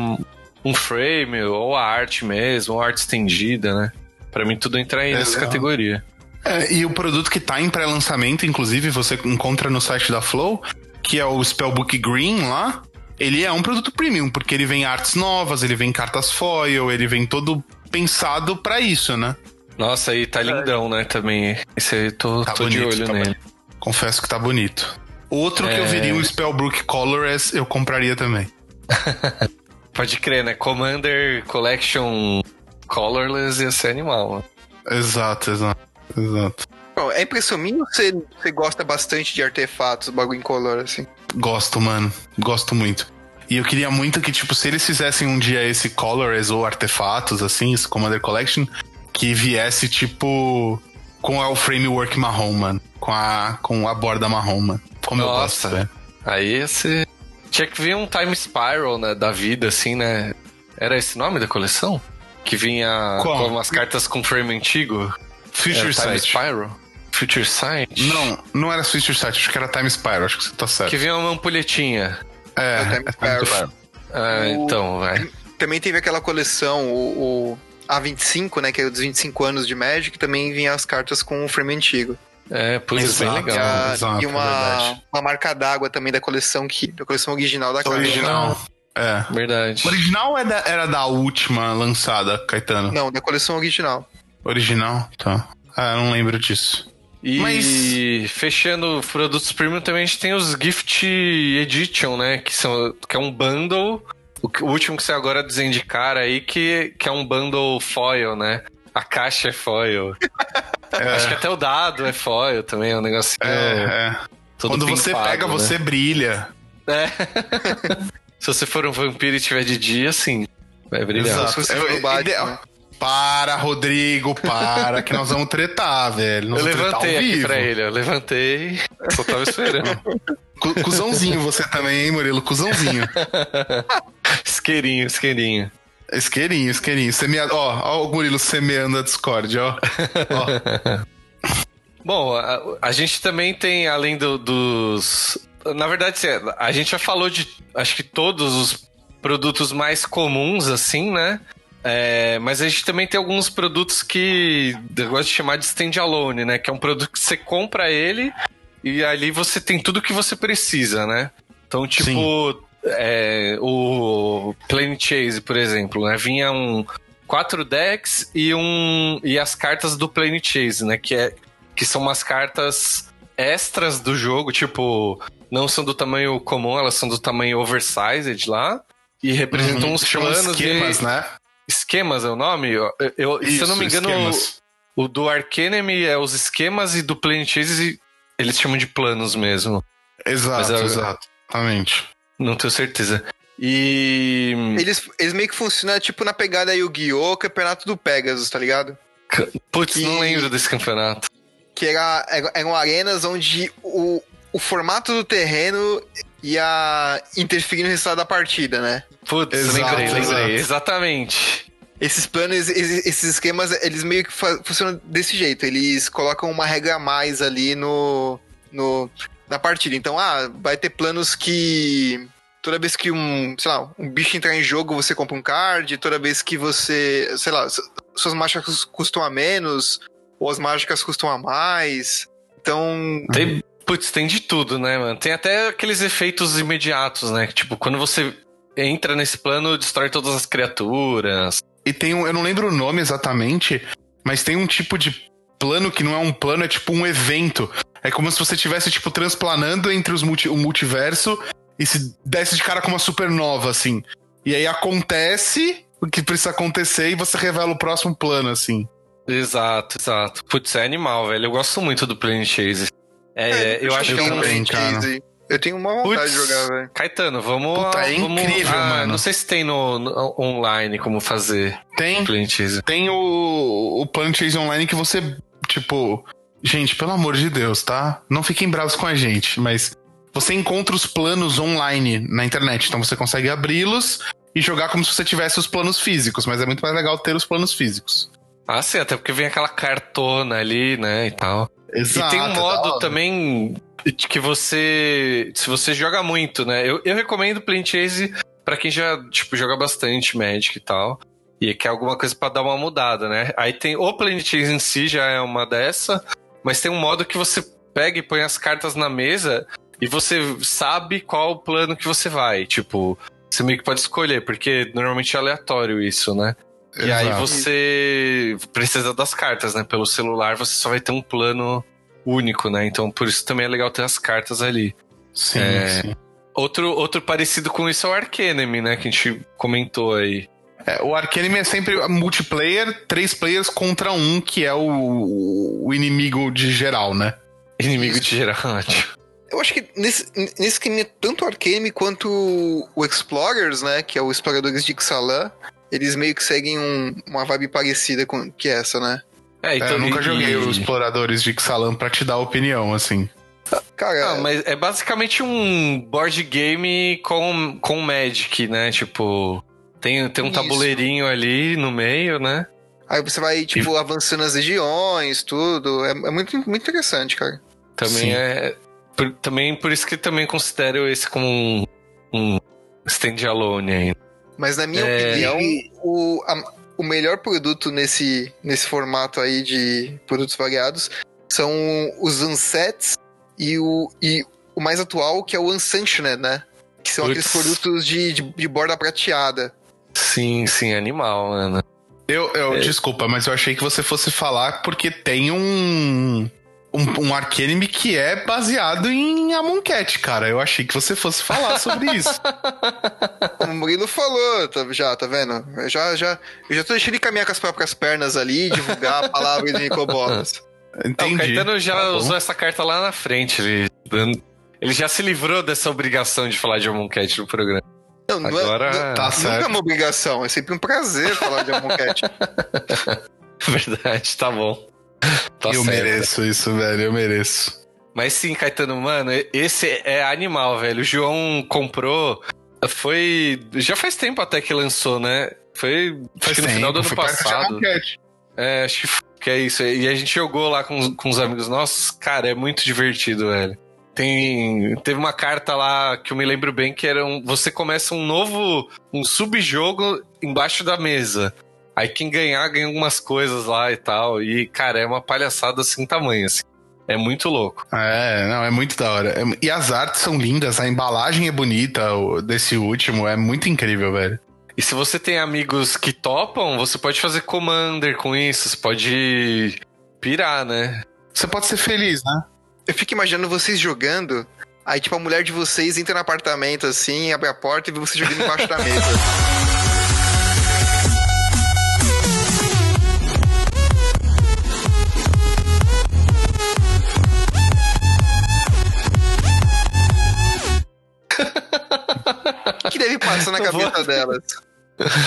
um- frame, ou a arte mesmo, ou a arte estendida, né? Pra mim tudo entra aí É nessa legal. categoria. É, e o produto que tá em pré-lançamento, inclusive, você encontra no site da Flow, que é o Spellbook Green lá. Ele é um produto premium, porque ele vem artes novas, ele vem cartas foil, ele vem todo pensado pra isso, né? Nossa, aí tá lindão, né? Também. Esse aí tô, Tá tô de bonito, olho tá nele. Confesso que tá bonito. Outro que eu É. veria o Spellbook Colorless, eu compraria também. Pode crer, né? Commander Collection Colorless ia ser animal, mano. Exato, exato, exato. Bom, é impressão minha ou você, você gosta bastante de artefatos, bagulho em color, assim? Gosto, mano. Gosto muito. E eu queria muito que, tipo, se eles fizessem um dia esse Colors ou artefatos, assim, esse Commander Collection, que viesse, tipo, com o framework marrom, mano. Com a, com a borda marrom, mano. Como eu Nossa. gosto, velho. Aí ia ser. Tinha que vir um Time Spiral, né? Da vida, assim, né? Era esse nome da coleção? Que vinha Qual? com umas cartas com frame antigo? Future Era Time Sight. Spiral? Future Sight? Não, não era Future Sight, acho que era Time Spiral, acho que você tá certo. Que vinha uma ampulhetinha. É, É Time é Time Spiral. Ah, O- então, vai. Também teve aquela coleção, o, o A25, né? Que é o dos 25 anos de Magic, também vinha as cartas com o frame antigo. É, putz, bem Exato. legal. E, a- exato, e é uma, uma marca d'água também da coleção que da coleção original da carta. Original. É. Verdade. O original é da- era da última lançada, Caetano? Não, da coleção original. Original? Tá. Ah, eu não lembro disso. E Mas- fechando produtos premium também a gente tem os Gift Edition, né? Que, são, que é um bundle. O, último que saiu agora do Zendikar aí, que, que é um bundle foil, né? A caixa é foil. Acho que até o dado é foil também, é um negocinho. É, é. Quando você pega, né? você brilha. É. Se você for um vampiro e tiver de dia, sim. Vai brilhar. Exato. se você for É, o Batman, ideal. Para, Rodrigo, para, que nós vamos tretar, velho. Nós Eu levantei aqui vivo. pra ele, eu levantei, só tava esperando. Cu- Cusãozinho você também, hein, Murilo? Cusãozinho. isqueirinho, isqueirinho. Isqueirinho, isqueirinho. Semea... Ó, ó o Murilo semeando a Discord, ó. ó. Bom, a, a gente também tem, além do- dos. Na verdade, a gente já falou de acho que todos os produtos mais comuns, assim, né? É, mas a gente também tem alguns produtos que eu gosto de chamar de standalone, né? Que é um produto que você compra ele e ali você tem tudo que você precisa, né? Então, tipo, é, o Plane Chase, por exemplo, né? Vinha um quatro decks e um e as cartas do Plane Chase, né? Que é que são umas cartas extras do jogo, tipo, não são do tamanho comum, elas são do tamanho oversized lá e representam Uhum. uns Chamam planos esquemas, de né? Esquemas é o nome. Eu, eu- se eu não me Isso, engano, o, o do Arcanemy é os esquemas e do Plane Chase eles chamam de planos mesmo. Exato, é- exatamente. Não tenho certeza. E Eles, eles meio que funcionam tipo na pegada Yu-Gi-Oh! Campeonato do Pegasus, tá ligado? putz, que- não lembro desse campeonato. Que era, era- eram arenas onde o, o formato do terreno ia interferir no resultado da partida, né? Putz, Exato, lembrei, lembrei. exato. Exatamente. Esses planos, esses, esquemas, eles meio que funcionam desse jeito. Eles colocam uma regra a mais ali no, no, na partida. Então, ah, vai ter planos que toda vez que um, sei lá, um bicho entrar em jogo, você compra um card. Toda vez que você, sei lá, su- suas mágicas custam a menos, ou as mágicas custam a mais. Então, Tem, putz, tem de tudo, né, mano? Tem até aqueles efeitos imediatos, né? Tipo, quando você entra nesse plano, destrói todas as criaturas. E tem um, eu não lembro o nome exatamente, mas tem um tipo de plano que não é um plano, é tipo um evento. É como se você estivesse, tipo, transplanando entre os multi, o multiverso e se desse de cara com uma supernova, assim. E aí acontece o que precisa acontecer e você revela o próximo plano, assim. Exato, exato. Putz, é animal, velho. Eu gosto muito do Plane Chase. É, eu acho que é um também, cara. Eu tenho uma vontade Putz, de jogar, velho. Caetano, vamos. Puta, é vamos- incrível, ah, mano. Não sei se tem no, no- online como fazer Tem, tem o, o Planet Chase Online que você, tipo. Gente, pelo amor de Deus, tá? Não fiquem bravos com a gente, mas você encontra os planos online na internet. Então você consegue abri-los e jogar como se você tivesse os planos físicos, mas é muito mais legal ter os planos físicos. Ah, sim, até porque vem aquela cartona ali, né, e tal. Exato. e tem um modo também que você. Se você joga muito, né? Eu, eu recomendo Plane Chase pra quem já, tipo, joga bastante Magic e tal. E quer alguma coisa pra dar uma mudada, né? Aí tem. O Plane Chase em si já é uma dessa, mas tem um modo que você pega e põe as cartas na mesa e você sabe qual o plano que você vai. Tipo, você meio que pode escolher, porque normalmente é aleatório isso, né? E aí Exato. você precisa das cartas, né? Pelo celular você só vai ter um plano único, né? Então por isso também é legal ter as cartas ali. Sim, É. sim. Outro, outro parecido com isso é o Arcanemy, né? Que a gente comentou aí. É, o Arcanime é sempre multiplayer, três players contra um, que é o, o inimigo de geral, né? Inimigo de geral. Eu acho que nesse, nesse esquema, tanto o Arcane quanto o Explorers, né? Que é o Exploradores de Ixalan, eles meio que seguem um- uma vibe parecida com que essa, né? É, É, eu nunca e- joguei e- os exploradores de Ixalan pra te dar opinião, assim. Cara, Ah, mas é basicamente um board game com, com Magic, né? Tipo, tem, tem um Isso. tabuleirinho ali no meio, né? aí você vai, tipo, avançando as regiões, tudo. É, é muito, muito interessante, cara. Também Sim. é. por- também por isso que também considero esse como um, um standalone aí. Mas na minha É. opinião, o, a- o melhor produto nesse, nesse formato aí de produtos variados são os Unsets e o, e o mais atual, que é o Unsanctioned, né? Que são Puts. aqueles produtos de, de, de borda prateada. Sim, sim, animal, mano. Eu, eu É. desculpa, mas eu achei que você fosse falar porque tem um. Um, um Arcanime que é baseado em Amonkhet, cara. Eu achei que você fosse falar sobre isso. O Murilo falou, tá- já, tá vendo? Eu já, já, eu já tô deixando ele caminhar com as próprias pernas ali e divulgar a palavra de Nicobolas. Ah, o Entendi. Caetano já Tá usou essa carta lá na frente. Ele, ele já se livrou dessa obrigação de falar de Amonkhet no programa. Não, não Agora- é, não- Tá nunca é certo. uma obrigação, é sempre um prazer falar de Amonkhet. Verdade, tá bom. Tá eu certo. mereço isso, velho. Eu mereço. Mas sim, Caetano, mano, esse é animal, velho. O João comprou. Foi. Já faz tempo até que lançou, né? Foi. acho que no final do ano passado. É, acho que- é isso. E a gente jogou lá com, os- com os amigos nossos. Cara, é muito divertido, velho. Tem, teve uma carta lá que eu me lembro bem que era um, você começa um novo, um subjogo embaixo da mesa. Aí quem ganhar ganha algumas coisas lá e tal. E, cara, é uma palhaçada assim tamanho, assim. É muito louco. É, não, é muito da hora. É- E as artes são lindas, a embalagem é bonita desse último, é muito incrível, velho. E se você tem amigos que topam, você pode fazer Commander com isso, você pode pirar, né? Você pode ser feliz, né? Eu fico imaginando vocês jogando, aí tipo a mulher de vocês entra no apartamento assim, abre a porta e vê você jogando embaixo da mesa. que deve passar na vou- cabeça delas?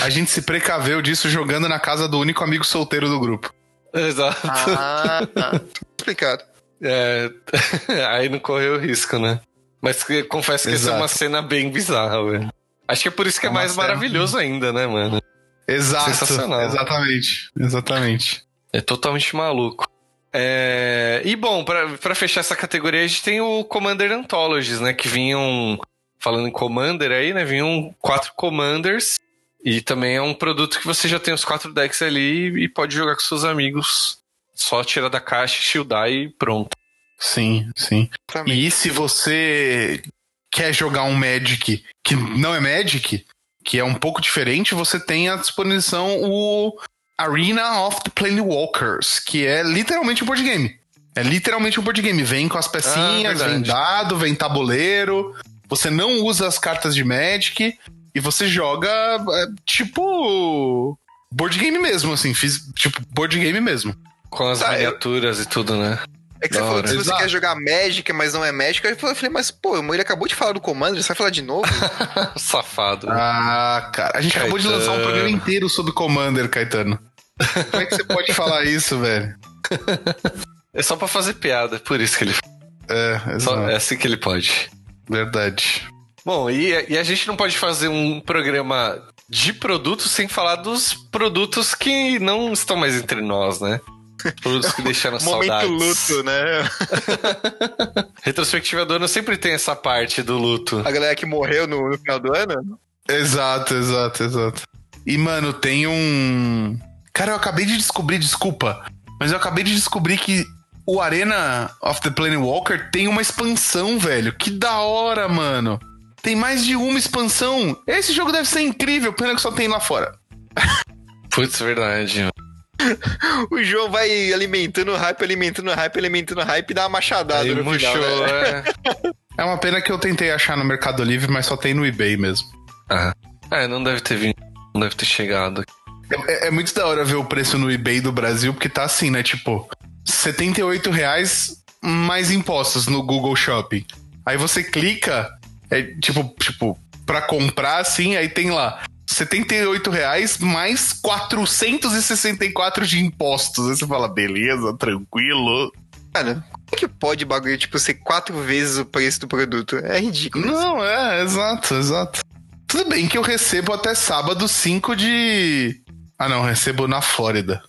A gente se precaveu disso jogando na casa do único amigo solteiro do grupo. Exato. Ah, tá. explicado. É, aí não correu risco, né? Mas confesso que essa é Exato. uma cena bem bizarra, velho. Acho que é por isso que é, É mais cena- maravilhoso ainda, né, mano? Exato. Sensacional. Exatamente. Exatamente. É totalmente maluco. É, E bom, pra, pra fechar essa categoria, a gente tem o Commander Anthologies, né? Que vinham, falando em Commander aí, né? Vinham quatro Commanders. E também é um produto que você já tem os quatro decks ali e pode jogar com seus amigos. Só tirar da caixa, shieldar e pronto. Sim, sim. Também. E se você quer jogar um Magic que não é Magic, que é um pouco diferente, você tem à disposição o Arena of the Planewalkers, que é literalmente um board game. É literalmente um board game. Vem com as pecinhas, Ah, vem verdade. dado, vem tabuleiro. Você não usa as cartas de Magic e você joga é, tipo board game mesmo, assim, fiz tipo board game mesmo. Com as Tá, eu- miniaturas e tudo, né? É que você falou que se você Exato. quer jogar Magic, mas não é Magic, eu falei, mas pô, ele acabou de falar do comando, você vai falar de novo? Safado. Ah, cara, a gente acabou de lançar um Caetano. programa inteiro sobre Commander, Caetano. Como é que você pode falar isso, velho? É só pra fazer piada, por isso que ele. É, Só, é assim que ele pode. Verdade. Bom, e, e a gente não pode fazer um programa de produtos sem falar dos produtos que não estão mais entre nós, né? Produtos que deixaram Momento saudades. luto, né? Retrospectiva do ano sempre tem essa parte do luto. A galera que morreu no, no final do ano. Exato, exato, exato. E, mano, tem um. Cara, eu acabei de descobrir, desculpa, mas eu acabei de descobrir que o Arena of the Planewalker tem uma expansão, velho. Que da hora, mano. Tem mais de uma expansão. Esse jogo deve ser incrível, pena que só tem lá fora. Putz, verdade. O João vai alimentando hype, alimentando hype, alimentando hype e dá uma machadada Aí no murchou, final, né? é. É uma pena que eu tentei achar no Mercado Livre, mas só tem no eBay mesmo. Ah. É, não deve ter vindo. Não deve ter chegado. É, é muito da hora ver o preço no eBay do Brasil, porque tá assim, né? Tipo, 78 reais mais impostos no Google Shopping. Aí você clica, é tipo, tipo, pra comprar assim, aí tem lá. 78 reais mais 464 de impostos. Aí você fala, beleza, tranquilo. Cara, como é que pode bagulho, tipo, ser quatro vezes o preço do produto? É ridículo. Não, é, exato, exato. Tudo bem que eu recebo até sábado 5 de. Ah, não, recebo na Flórida.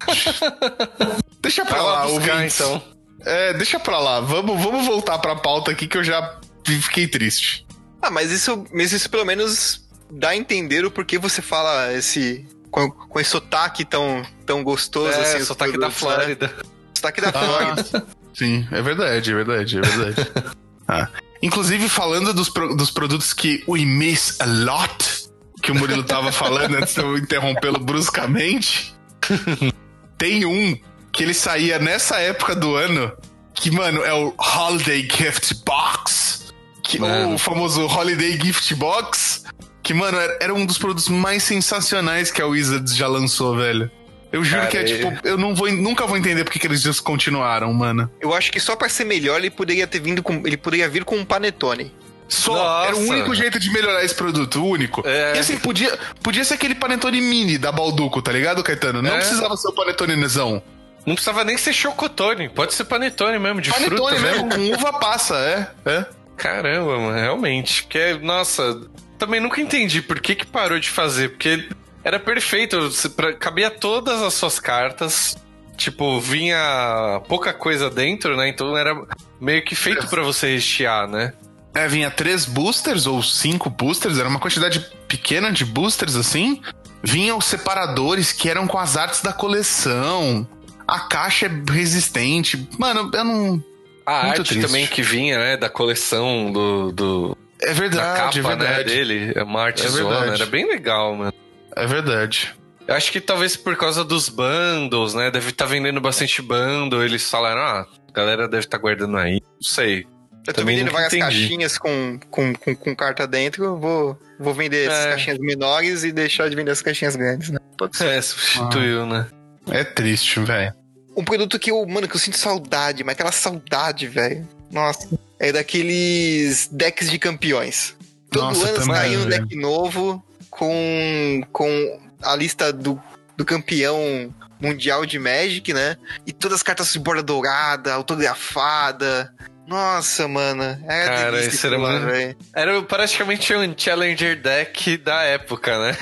Deixa pra Vai lá, lá buscar, ouvintes. então. É, deixa pra lá. Vamos, vamos voltar pra pauta aqui que eu já fiquei triste. Ah, mas isso, mas isso pelo menos dá a entender o porquê você fala esse. Com, com esse sotaque tão, tão gostoso É, assim. os sotaque da né? Flórida. Sotaque da Flórida. Sim, é verdade, é verdade, é verdade. Ah. Inclusive, falando dos, pro- dos produtos que we miss a lot, que o Murilo tava falando antes de eu interrompê-lo bruscamente, tem um que ele saía nessa época do ano, que, mano, é o Holiday Gift Box. Que, Mano. o famoso Holiday Gift Box. Que, mano, era, era um dos produtos mais sensacionais que a Wizards já lançou, velho. Eu juro Cara, que é e- tipo, eu não vou, nunca vou entender porque que eles descontinuaram, mano. Eu acho que só pra ser melhor ele poderia ter vindo com. Ele poderia vir com um panetone. Só. Nossa. Era o único jeito de melhorar esse produto, o único. É. E assim, podia, podia ser aquele panetone mini da Balduco, tá ligado, Caetano? Não É. precisava ser o panetonezão. Não precisava nem ser chocotone. Pode ser panetone mesmo, de fruta Panetone mesmo. mesmo, com uva passa, é. É. Caramba, mano, realmente. Porque, nossa, também nunca entendi por que, que parou de fazer. Porque era perfeito. pra- cabia todas as suas cartas. Tipo, vinha pouca coisa dentro, né? Então era meio que feito pra você rechear, né? É, vinha três boosters ou cinco boosters, era uma quantidade pequena de boosters assim. Vinha os separadores que eram com as artes da coleção. A caixa é resistente. Mano, eu não. A Muito arte triste. também que vinha, né? Da coleção do, do, É da verdade, capa, é né? verdade. Dele. É uma arte É zona. Era bem legal, mano. É verdade. Eu acho que talvez por causa dos bundles, né? Deve estar vendendo bastante bundle. Eles falaram, ah, a galera deve estar guardando aí. Não sei. Eu tô Também vendendo várias entendi. caixinhas com, com, com, com carta dentro. Eu vou, vou vender essas É. caixinhas menores e deixar de vender as caixinhas grandes, né? Pode ser. É, substituiu, né? É triste, velho. Um produto que eu, mano, que eu sinto saudade, mas aquela saudade, velho. Nossa. É daqueles decks de campeões. Todo Nossa, ano também, sai um deck novo com, com a lista do, do campeão mundial de Magic, né? E todas as cartas de borda dourada, autografada. Nossa, mano. Era Cara, isso era muito-. Era praticamente um Challenger deck da época, né?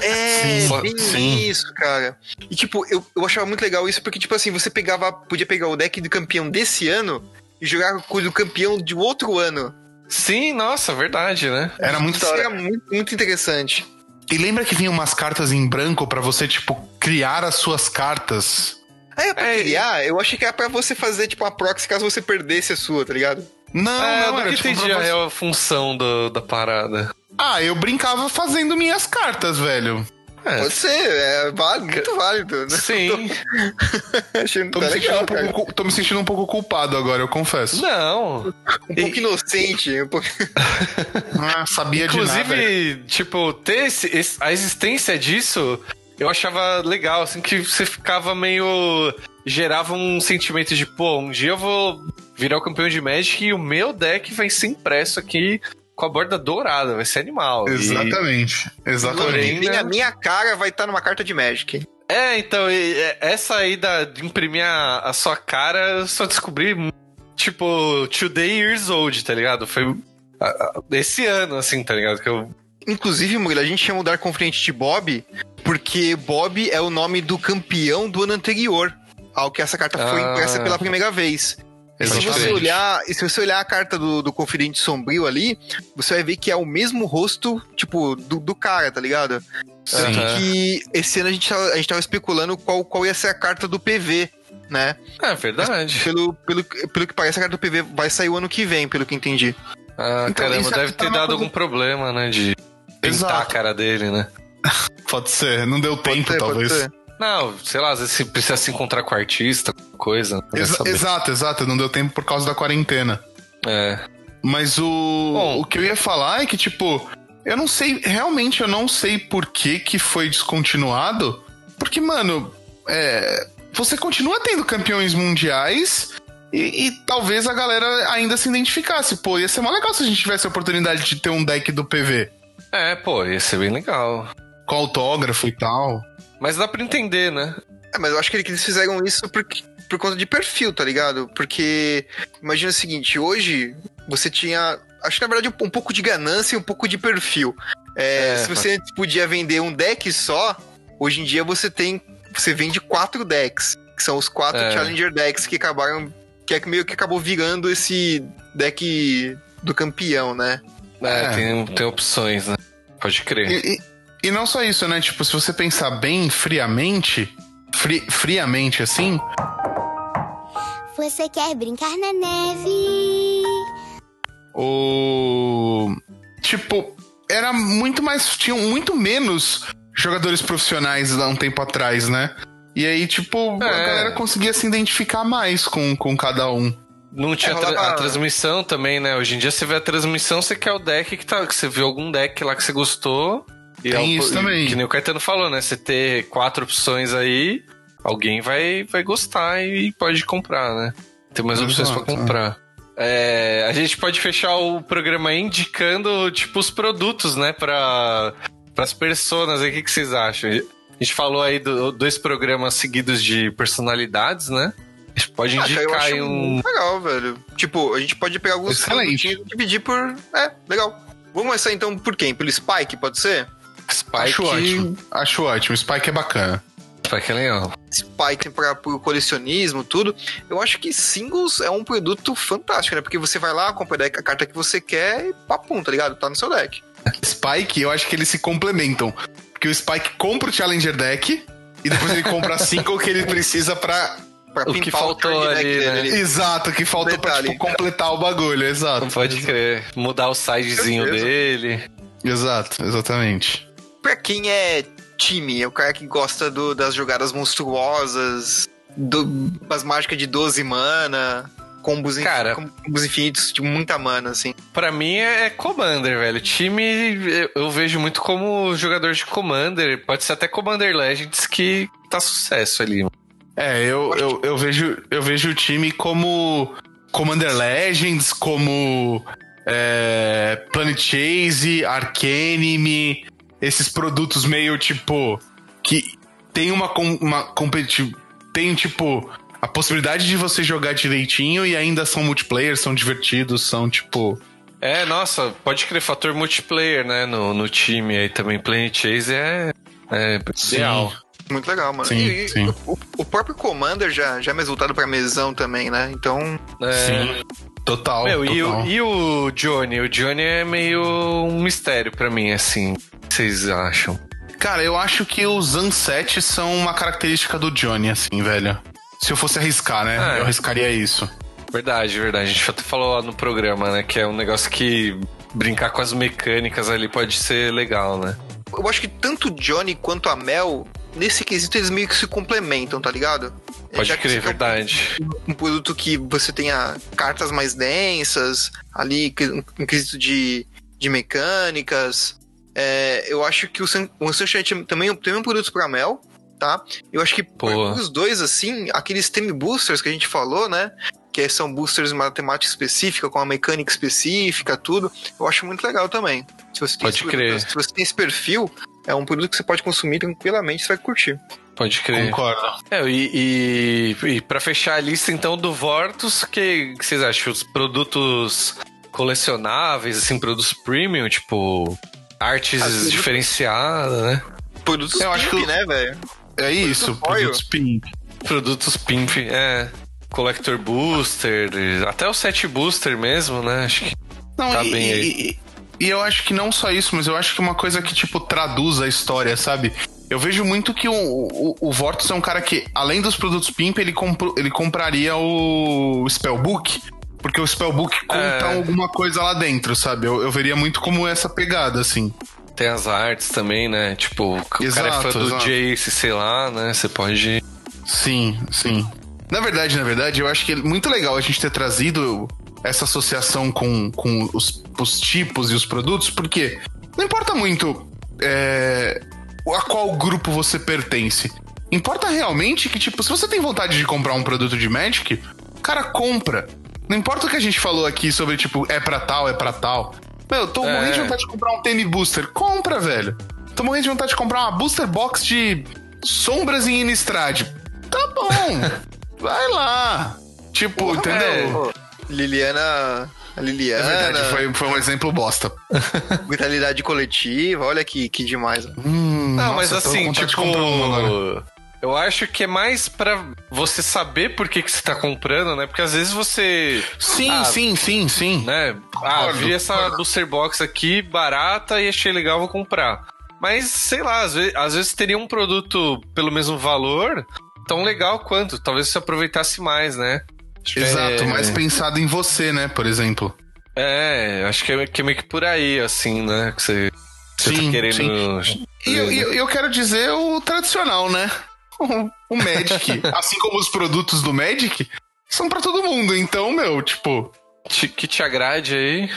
É, Sim, bem sim. isso, cara. E tipo, eu, eu achava muito legal isso, porque, tipo assim, você pegava, podia pegar o deck do campeão desse ano e jogar com o do campeão de outro ano. Sim, nossa, verdade, né? Era muito da Isso era muito, muito interessante. E lembra que vinha umas cartas em branco pra você, tipo, criar as suas cartas? Aí, pra É, criar, eu achei que era pra você fazer, tipo, uma proxy caso você perdesse a sua, tá ligado? Não, é, eu não, nunca era tipo entendi a real função do- da parada. Ah, eu brincava fazendo minhas cartas, velho. É. Pode ser, é válido, muito válido. Né? Sim. Achei tô, me legal, um pouco, tô, me sentindo um pouco culpado agora, eu confesso. Não. Um pouco inocente. Um pouco... ah, sabia Inclusive, de nada. Inclusive, tipo, ter esse, esse, a existência disso, eu achava legal, assim, que você ficava meio... Gerava um sentimento de, pô, um dia eu vou virar o campeão de Magic e o meu deck vai ser impresso aqui com a borda dourada, vai ser animal. Exatamente. E... Exatamente. E a minha cara vai estar numa carta de Magic. É, então, essa aí da, de imprimir a, a sua cara, eu só descobri, tipo, today years old, tá ligado? Foi esse ano, assim, tá ligado? Que eu... Inclusive, Murilo, a gente chama o Dark Confidente de Bob, porque Bob é o nome do campeão do ano anterior ao que essa carta foi ah. impressa pela primeira vez. Se você olhar, se você olhar a carta do, do Confidente Sombrio ali, você vai ver que é o mesmo rosto, tipo, do, do cara, tá ligado? Só que esse ano a gente, a gente tava especulando qual, qual ia ser a carta do PV, né? É verdade. Pelo, pelo, pelo que parece, a carta do PV vai sair o ano que vem, pelo que entendi. Ah, então, caramba, deve ter dado coisa... algum problema, né? De pintar Exato. a cara dele, né? pode ser, não deu tempo, ser, talvez. Não, sei lá, às vezes você precisa se encontrar com o artista, coisa. Exa exato, exato, não deu tempo por causa da quarentena. É. Mas o, Bom, o que eu ia falar é que, tipo, eu não sei, realmente eu não sei por que, que foi descontinuado. Porque, mano, é, você continua tendo campeões mundiais e, e, talvez a galera ainda se identificasse. Pô, ia ser mó legal se a gente tivesse a oportunidade de ter um deck do PV. É, pô, ia ser bem legal. Com autógrafo e tal. Mas dá pra entender, né? É, mas eu acho que eles fizeram isso porque, por conta de perfil, tá ligado? Porque imagina o seguinte, hoje você tinha. Acho que na verdade um, pouco de ganância e um pouco de perfil. É, é, se você mas... podia vender um deck só, hoje em dia você tem. Você vende quatro decks. Que são os quatro é. Challenger decks que acabaram. Que é meio que acabou virando esse deck do campeão, né? É, é. Tem, tem opções, né? Pode crer. E, e e não só isso, né? Tipo, se você pensar bem friamente, fri, friamente assim. Você quer brincar na neve? O. Tipo, era muito mais. Tinham muito menos jogadores profissionais há um tempo atrás, né? E aí, tipo, é. a galera conseguia se identificar mais com, com cada um. Não tinha é, tra a transmissão também, né? Hoje em dia você vê a transmissão, você quer o deck que tá. Que você viu algum deck lá que você gostou. E Tem é isso também. Que nem o Caetano falou, né? Você ter quatro opções aí, alguém vai, vai gostar e pode comprar, né? Tem mais opções para comprar. É, a gente pode fechar o programa aí indicando, tipo, os produtos, né? Para as pessoas aí. O que, que vocês acham? A gente falou aí do, dois programas seguidos de personalidades, né? A gente pode ah, indicar aí um. Legal, velho. Tipo, a gente pode pegar alguns Excelente. e dividir por. É, legal. Vamos começar então por quem? Pelo Spike, pode ser? Spike. Acho ótimo. Acho ótimo. Spike é bacana. Spike é legal. Spike para o colecionismo, tudo. Eu acho que singles é um produto fantástico, né? Porque você vai lá, compra a carta que você quer e papum, tá ligado? Tá no seu deck. Spike, eu acho que eles se complementam. Porque o Spike compra o Challenger deck e depois ele compra a single que ele precisa pra pra o que faltou o ali, né? Dele. Exato, o que faltou pra tipo, completar o bagulho, exato. Pode crer. Mudar o sidezinho dele. Exato, exatamente pra quem é time, é o cara que gosta do, das jogadas monstruosas, do, das mágicas de 12 mana, combos, cara, combos infinitos de muita mana, assim. Pra mim é, é Commander, velho. Time eu vejo muito como jogador de Commander, pode ser até Commander Legends que tá sucesso ali. É, eu, eu, eu, vejo, eu vejo o time como Commander Legends, como é, Planet Chase, Arcanime, esses produtos meio tipo. que tem uma, uma competitiva. Tem tipo. A possibilidade de você jogar direitinho e ainda são multiplayer, são divertidos, são tipo. É, nossa, pode crer, fator multiplayer, né? No, no time aí também. Planet Chase é, é ideal. Muito legal, mano. Sim, e, sim. O, o, próprio Commander já, já é mais voltado pra mesão também, né? Então. É... Sim. Total. Meu, total. E, o, e o Johnny? O Johnny é meio um mistério para mim, assim vocês acham? Cara, eu acho que os Unsets são uma característica do Johnny, assim, velho. Se eu fosse arriscar, né? É. Eu arriscaria isso. Verdade, verdade. A gente até falou lá no programa, né? Que é um negócio que brincar com as mecânicas ali pode ser legal, né? Eu acho que tanto o Johnny quanto a Mel, nesse quesito, eles meio que se complementam, tá ligado? Pode Já crer, você quer um- verdade. um produto que você tenha cartas mais densas, ali, um quesito de, de mecânicas. É, eu acho que o, Sun, o Sunshine também tem um produto pra Mel, tá? Eu acho que os dois, assim, aqueles theme boosters que a gente falou, né? Que são boosters de matemática específica, com uma mecânica específica, tudo. Eu acho muito legal também. Se você tem Pode esse crer. se você tem esse perfil, é um produto que você pode consumir tranquilamente, você vai curtir. Pode crer. Concordo. É, e, e, e para fechar a lista então do Vortus, que, que vocês acham? Os produtos colecionáveis, assim, produtos premium, tipo artes Assim, diferenciadas, né? Produtos Eu acho pimp, que- né, velho? É isso, produtos pimp. Produtos pimp, é. Collector Booster, até o set Booster mesmo, né? Acho que Não, Tá e, bem aí. E- eu acho que não só isso, mas eu acho que uma coisa que, tipo, traduz a história, sabe? Eu vejo muito que o, o, o Vortus é um cara que, além dos produtos Pimp, ele, compro- ele compraria o Spellbook. Porque o Spellbook conta É. alguma coisa lá dentro, sabe? Eu, eu veria muito como essa pegada, assim. tem as artes também, né? Tipo, o cara é Exato, fã do exato. Jace, sei lá, né? Você pode. Sim, sim. Na verdade, na verdade, eu acho que é muito legal a gente ter trazido essa associação com, com os, os tipos e os produtos, porque não importa muito é, a qual grupo você pertence. Importa realmente que, tipo, se você tem vontade de comprar um produto de Magic, cara, compra. Não importa o que a gente falou aqui sobre, tipo, é pra tal, é pra tal. Meu, eu tô É. morrendo de vontade de comprar um Tame Booster. Compra, velho. Tô morrendo de vontade de comprar uma Booster Box de sombras em Innistrad. Tá bom. Vai lá. Tipo, entendeu? Liliana. A É Liliana. verdade, foi, foi um exemplo bosta. Vitalidade coletiva, olha que, que demais. Hum, Não, nossa, mas assim, tipo. Eu acho que é mais pra você saber por que, que você tá comprando, né? Porque às vezes você. Sim, Ah, sim, sim, sim. né? Ah, vi essa booster box aqui barata e achei legal, vou comprar. Mas, sei lá, às vezes, às vezes teria um produto pelo mesmo valor tão legal quanto. Talvez você aproveitasse mais, né? Que Exato, é, mais pensado em você, né, por exemplo. É, acho que é, que é meio que por aí, assim, né? Que você, você Sim, tá querendo. E eu, e eu- eu quero dizer o tradicional, né? O, o Magic. assim como os produtos do Magic, são pra todo mundo. Então, meu, tipo. Te- que te agrade aí.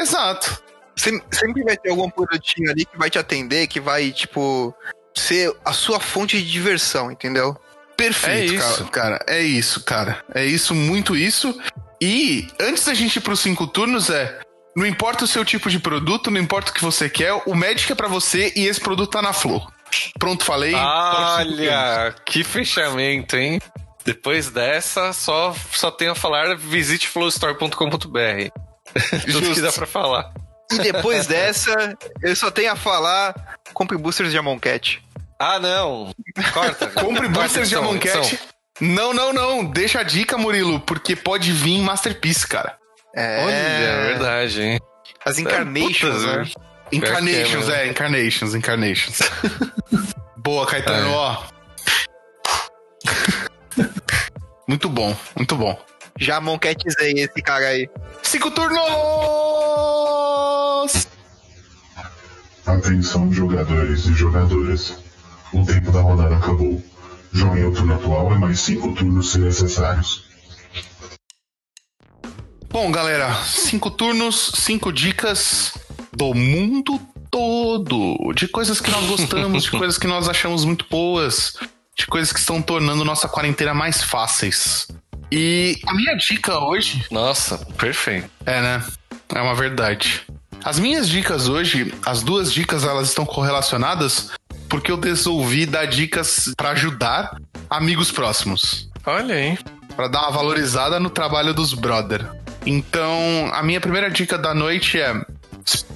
Exato. Sem- Sempre vai ter algum produtinho ali que vai te atender, que vai, tipo, ser a sua fonte de diversão, entendeu? Perfeito, É isso. Cara, cara. É isso, cara. É isso, muito isso. E antes da gente ir pros cinco turnos, é. Não importa o seu tipo de produto, não importa o que você quer, o Magic é pra você e esse produto tá na flor. Pronto, falei. Olha, que fechamento, hein? Depois dessa, só, só tenho a falar visite flowstore.com.br. Tudo que dá pra falar. E depois dessa, eu só tenho a falar: compre boosters de Amonkhet. Ah, não. Corta. Compre boosters de Amonkhet. Não, não, não. Deixa a dica, Murilo, porque pode vir Masterpiece, cara. É, Olha, é verdade, hein? As Incarnations, Puta, né? Incarnations, Pior que é, é, Incarnations, Incarnations. Boa, Caetano, É. ó. muito bom, muito bom. Já Amonkhetizei esse cara aí. Cinco turnos! Atenção, jogadores e jogadoras. O tempo da rodada acabou. Joguem o turno atual e mais cinco turnos se necessários. Bom, galera, cinco turnos, cinco dicas do mundo todo. De coisas que nós gostamos, de coisas que nós achamos muito boas, de coisas que estão tornando nossa quarentena mais fáceis. E a minha dica hoje Nossa, perfeito. É, né? É uma verdade. As minhas dicas hoje, as duas dicas, elas estão correlacionadas porque eu resolvi dar dicas pra ajudar amigos próximos, Olha aí. Pra dar uma valorizada no trabalho dos brother. Então, a minha primeira dica da noite é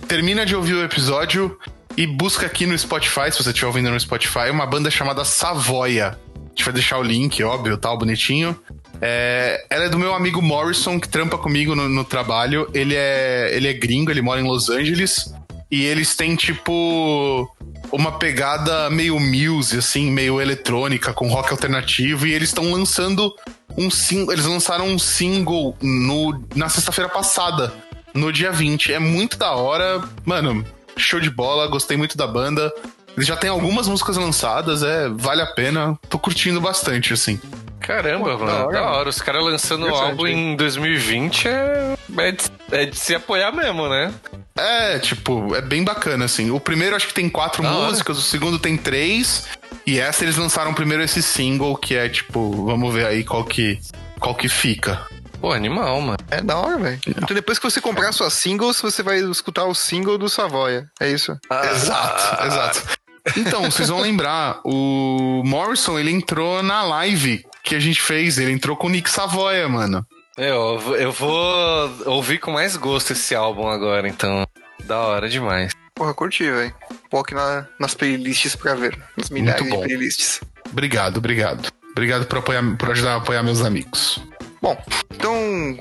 termina de ouvir o episódio e busca aqui no Spotify, se você estiver ouvindo no Spotify, uma banda chamada Savoia. A gente vai deixar o link, óbvio, tal, bonitinho. É, ela é do meu amigo Morrison, que trampa comigo no, no trabalho. Ele é, ele é gringo, ele mora em Los Angeles. E eles têm, tipo, uma pegada meio muse, assim, meio eletrônica, com rock alternativo. E eles estão lançando um single. Eles lançaram um single no, na sexta-feira passada. no dia 20. É muito da hora. Mano, show de bola, gostei muito da banda. Eles já tem algumas músicas lançadas, é, vale a pena. Tô curtindo bastante, assim. Caramba, Pô, mano, da hora, da hora. Os caras lançando o álbum em 2020 é, é, de, é de se apoiar mesmo, né? É, tipo, é bem bacana, assim. O primeiro acho que tem quatro Da hora. músicas, o segundo tem três. E essa eles lançaram primeiro esse single, que é tipo, vamos ver aí qual que, qual que fica. Pô, animal, mano. É da hora, velho. Então depois que você comprar suas singles, você vai escutar o single do Savoia. É isso. Exato, exato. Então, vocês vão lembrar, o Morrison, ele entrou na live que a gente fez, ele entrou com o Nick Savoia, mano. Eu, vou- eu vou ouvir com mais gosto esse álbum agora, então. Da hora demais. Porra, curti, velho. Coloque na, nas playlists pra ver. Nas milhares de bom. playlists. Obrigado, obrigado. Obrigado por, apoiar, por ajudar a apoiar meus amigos. Bom, então,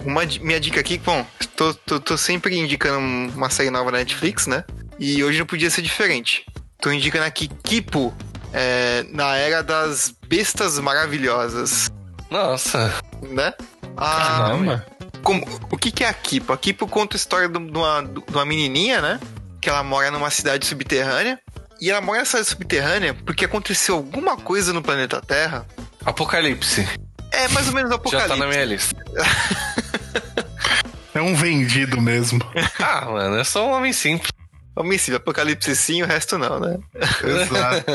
uma, minha dica aqui, bom, tô, tô, tô sempre indicando uma série nova na Netflix, né? E hoje não podia ser diferente. Tô indicando aqui Kipo, é, na era das bestas maravilhosas, Nossa. né? Ah, Caramba. como- o que, que é a Kipo? A Kipo conta a história de uma, de uma menininha, né? Que ela mora numa cidade subterrânea. E ela mora nessa cidade subterrânea porque aconteceu alguma coisa no planeta Terra. Apocalipse. É mais ou menos Já apocalipse. tá na minha lista. É um vendido mesmo. Ah, mano, eu sou um homem simples. Homicídio, apocalipse sim, o resto não, né? Exato.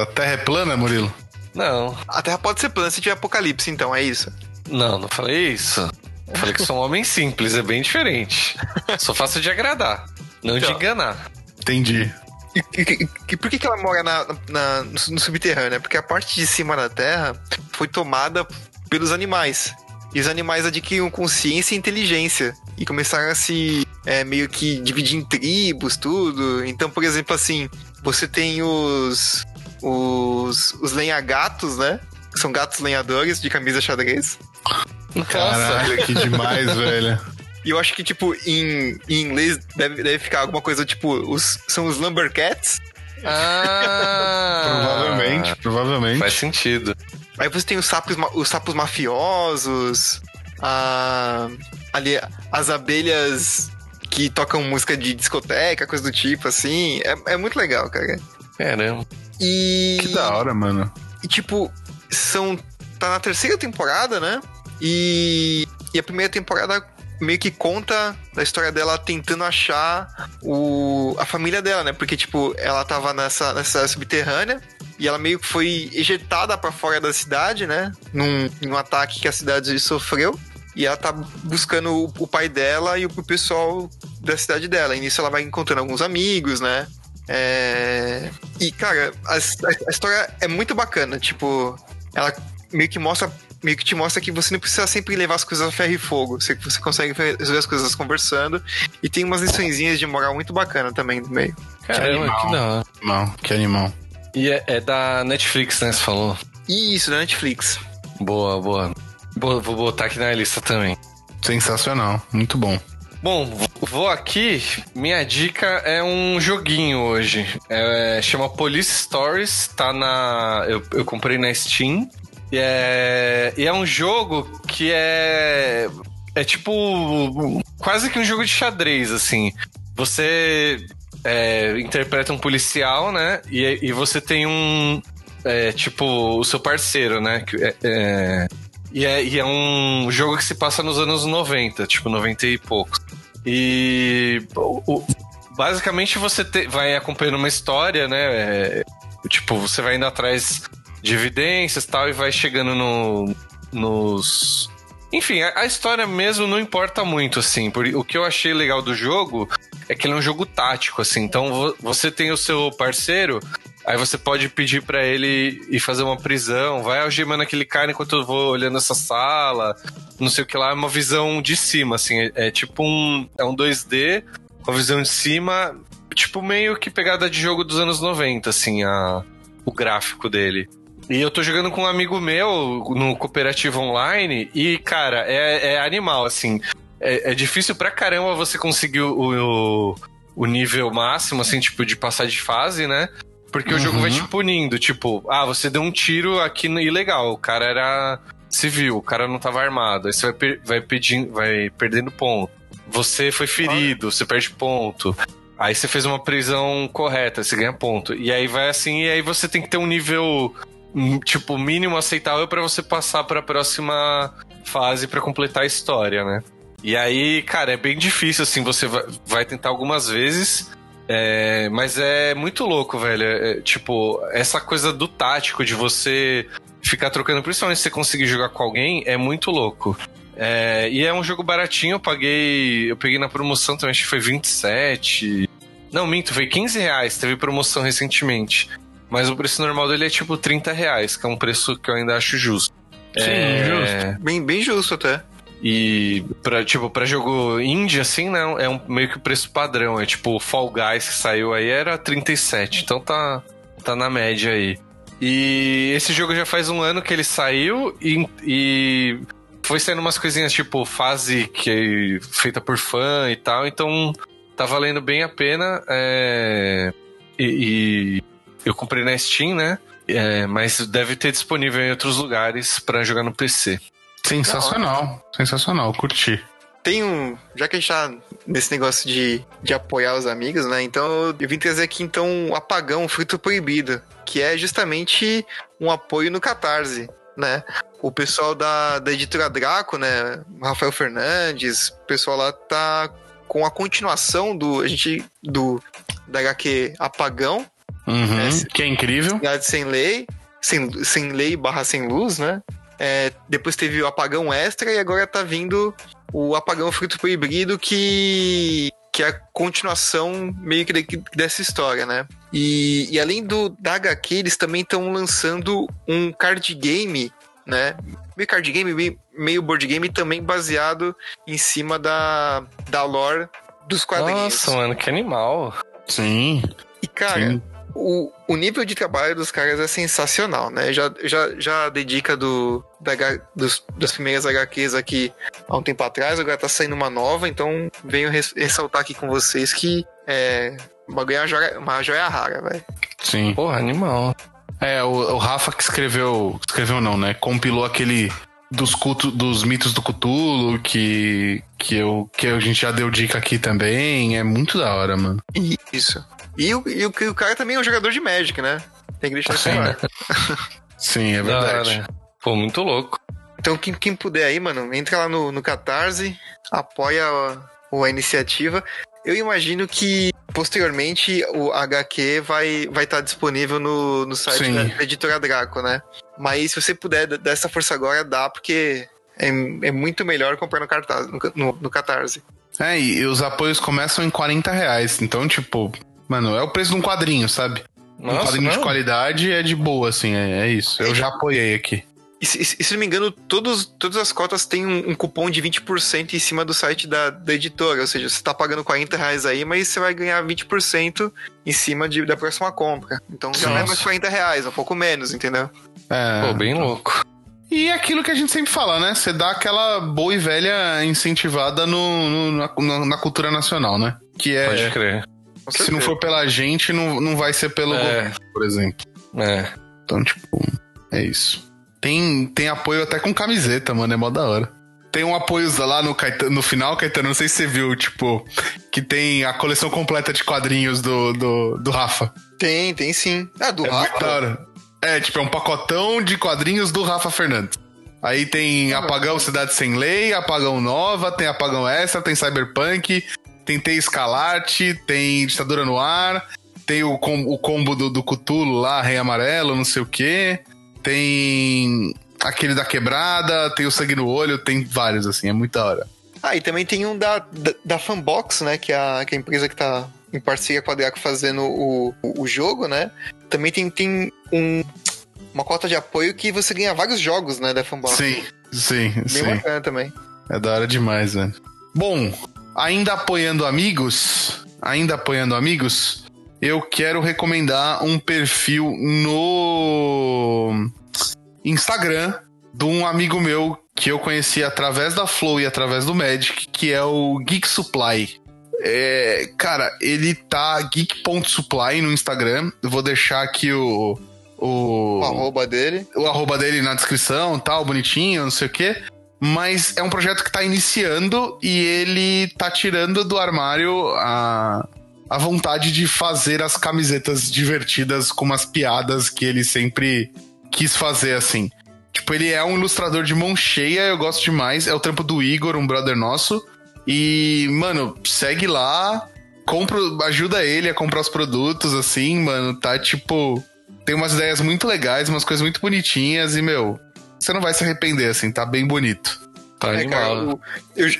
A Terra é plana, Murilo? Não, A Terra pode ser plana se tiver apocalipse, então, é isso. não, não falei isso. Eu falei que sou um homem simples, é bem diferente. Sou fácil de agradar, não de Então. enganar. Entendi. E, e- e por que, que ela mora na, na- no, no subterrâneo? É porque a parte de cima da Terra foi tomada pelos animais. E os animais adquiriram consciência e inteligência. E começaram a se é, meio que dividir em tribos, tudo. Então, por exemplo, assim, você tem os. Os, os lenha-gatos, né? Que São gatos lenhadores de camisa xadrez. Nossa, Caralho, que demais, velho. E eu acho que, tipo, em, em inglês deve, deve ficar alguma coisa tipo. Os, são os Lumbercats. ah, Provavelmente, provavelmente. Faz sentido. Aí você tem os sapos, os sapos mafiosos, a, ali, as abelhas que tocam música de discoteca, coisa do tipo, assim. É, é muito legal, cara. Caramba. E. Que da hora, mano. E tipo, são. Tá na terceira temporada, né? E. E a primeira temporada meio que conta da história dela tentando achar o, a família dela, né? Porque, tipo, ela tava nessa, nessa subterrânea e ela meio que foi ejetada pra fora da cidade, né? Num, num ataque que a cidade sofreu. E ela tá buscando o, o pai dela e o, o pessoal da cidade dela. E nisso ela vai encontrando alguns amigos, né? É... E, cara, a, a história é muito bacana. Tipo, ela meio que mostra. Meio que te mostra que você não precisa sempre levar as coisas a ferro e fogo. Você, você consegue resolver as coisas conversando. E tem umas liçõezinhas de moral muito bacana também no meio. Caramba, animal. que da hora. Não, que animal. E é, é da Netflix, né? Você falou. Isso, da Netflix. Boa, boa. Vou botar aqui na lista também. Sensacional. Muito bom. Bom, vou aqui. Minha dica é um joguinho hoje. É, chama Police Stories. Tá na. Eu, eu comprei na Steam. E é, e é um jogo que é. É tipo. Quase que um jogo de xadrez, assim. Você é, interpreta um policial, né? E, e você tem um. é, tipo, o seu parceiro, né? É- é, e, é, e é um jogo que se passa nos anos 90, tipo, 90 e poucos. E basicamente você te- vai acompanhando uma história, né? É, tipo, você vai indo atrás de evidências tal, e vai chegando no, nos. Enfim, a, a história mesmo não importa muito, assim. Por, o que eu achei legal do jogo é que ele é um jogo tático, assim. Então vo- você tem o seu parceiro, aí você pode pedir pra ele ir fazer uma prisão, vai algemando aquele cara enquanto eu vou olhando essa sala, não sei o que lá, é uma visão de cima, assim. É, é tipo um. É um 2D, uma visão de cima, tipo meio que pegada de jogo dos anos 90, assim, a, o gráfico dele. E eu tô jogando com um amigo meu no cooperativo online e, cara, é, é animal, assim. É, é difícil pra caramba você conseguir o, o, o nível máximo, assim, tipo, de passar de fase, né? Porque o jogo vai te punindo, tipo, ah, você deu um tiro aqui no ilegal, o cara era civil, o cara não tava armado. Aí você vai, per- vai, pedindo, vai perdendo ponto. você foi ferido, você perde ponto. Aí você fez uma prisão correta, você ganha ponto. E aí vai assim, e aí você tem que ter um nível hum, tipo mínimo aceitável para você passar para a próxima fase para completar a história, né? E aí, cara, é bem difícil assim, você vai tentar algumas vezes, é, mas é muito louco, velho. É, tipo, essa coisa do tático de você ficar trocando, principalmente se você conseguir jogar com alguém, é muito louco. É, e é um jogo baratinho, eu paguei. Eu peguei na promoção também, acho que foi 27. Não, minto, foi 15 reais. Teve promoção recentemente. Mas o preço normal dele é tipo 30 reais, que é um preço que eu ainda acho justo. Sim, é... justo. Bem, bem justo até. E pra, tipo, pra jogo indie, assim, né? É um, meio que o preço padrão. É tipo, o Fall Guys que saiu aí era 37. Então tá, tá na média aí. E esse jogo já faz um ano que ele saiu e, e foi saindo umas coisinhas tipo fase que é feita por fã e tal, então tá valendo bem a pena. É, e, e, eu comprei na Steam, né? É, mas deve ter disponível em outros lugares para jogar no PC. Sensacional, sensacional, curti. Tem um. Já que a gente tá nesse negócio de, de apoiar os amigos, né? Então eu vim trazer aqui então um apagão, um fruto proibido, que é justamente um apoio no Catarse né? O pessoal da, da editora Draco, né? Rafael Fernandes, o pessoal lá tá com a continuação do. A gente. do da HQ Apagão. Uhum, né? Que é incrível. Cidade sem lei. Sem, sem lei barra sem luz, né? É, depois teve o Apagão Extra e agora tá vindo o Apagão Fruto Proibido que que é a continuação meio que dessa história, né? E, e além do da HQ, eles também estão lançando um card game, né? Meio card game, meio, meio board game também baseado em cima da, da lore dos quadrinhos. Nossa, mano, que animal. Sim. E, cara, Sim o, o nível de trabalho dos caras é sensacional, né? Já, já, já dedica do, da, dos, das primeiras HQs aqui há um tempo atrás, agora tá saindo uma nova, então venho ressaltar aqui com vocês que é, é uma joia, uma joia rara, velho. Sim. Porra, animal. É, o, o Rafa que escreveu. Escreveu não, né? Compilou aquele dos cultos, dos mitos do Cthulhu, que, que, eu, que a gente já deu dica aqui também. É muito da hora, mano. Isso. E o, e o, o cara também é um jogador de Magic, né? Tem que deixar isso claro. Sim, é verdade. Pô, muito louco. Então, quem, quem puder aí, mano, entra lá no, no Catarse, apoia a, a iniciativa. Eu imagino que posteriormente o HQ vai vai estar tá disponível no, no site Sim. da editora Draco, né? Mas se você puder dar essa força agora, dá, porque é, é muito melhor comprar no, cartaz, no, no, no Catarse. É, e os apoios começam em 40 reais. Então, tipo, Mano, é o preço de um quadrinho, sabe? Nossa, um quadrinho não. de qualidade é de boa, assim, é, é isso. Eu já apoiei aqui. E, e, e, se não me engano, todos, todas as cotas têm um, um cupom de 20% em cima do site da, da editora. Ou seja, você tá pagando 40 reais aí, mas você vai ganhar 20% em cima de, da próxima compra. Então já Nossa. não é mais 40 reais, é um pouco menos, entendeu? É. Pô, bem louco. E é aquilo que a gente sempre fala, né? Você dá aquela boa e velha incentivada no, no na, na, cultura nacional, né? Que é. Pode crer se não for pela gente, não, não vai ser pelo é. governo, por exemplo. É. Então, tipo, é isso. Tem, tem apoio até com camiseta, mano, é mó da hora. Tem um apoio lá no, Caetano, no final, Caetano, não sei se você viu, tipo, que tem a coleção completa de quadrinhos do, do, do Rafa. Tem, tem sim. Ah, do é Rafa? da hora. É, tipo, é um pacotão de quadrinhos do Rafa Fernandes. Aí tem Apagão Cidade Sem Lei, Apagão Nova, tem Apagão Extra, tem Cyberpunk, tem T Escalate, tem Ditadura no Ar, tem o, com, o combo do, do Cutulo lá, Rei Amarelo, não sei o quê. Tem aquele da quebrada, tem o sangue no olho, tem vários, assim, é muito da hora. Ah, e também tem um da, da, da Fanbox, né? Que é, a, que é a empresa que tá em parceria com a Draco fazendo o, o, o jogo, né? Também tem, tem um, uma cota de apoio que você ganha vários jogos, né, da Fanbox. Sim, sim, Bem sim. bacana também. É da hora demais, velho. Bom, ainda apoiando amigos, ainda apoiando amigos, eu quero recomendar um perfil no Instagram de um amigo meu que eu conheci através da Flow e através do Magic, que é o Geek Supply. É, cara, ele tá geek.supply no Instagram. Eu vou deixar aqui o, o. O arroba dele. O arroba dele na descrição tal, bonitinho, não sei o quê. Mas é um projeto que tá iniciando e ele tá tirando do armário a, a vontade de fazer as camisetas divertidas com umas piadas que ele sempre quis fazer assim. Tipo, ele é um ilustrador de mão cheia, eu gosto demais. É o trampo do Igor, um brother nosso. E, mano, segue lá, compra, ajuda ele a comprar os produtos, assim, mano. Tá tipo. Tem umas ideias muito legais, umas coisas muito bonitinhas e, meu, você não vai se arrepender, assim, tá bem bonito. Tá É, cara, animal. o- eu-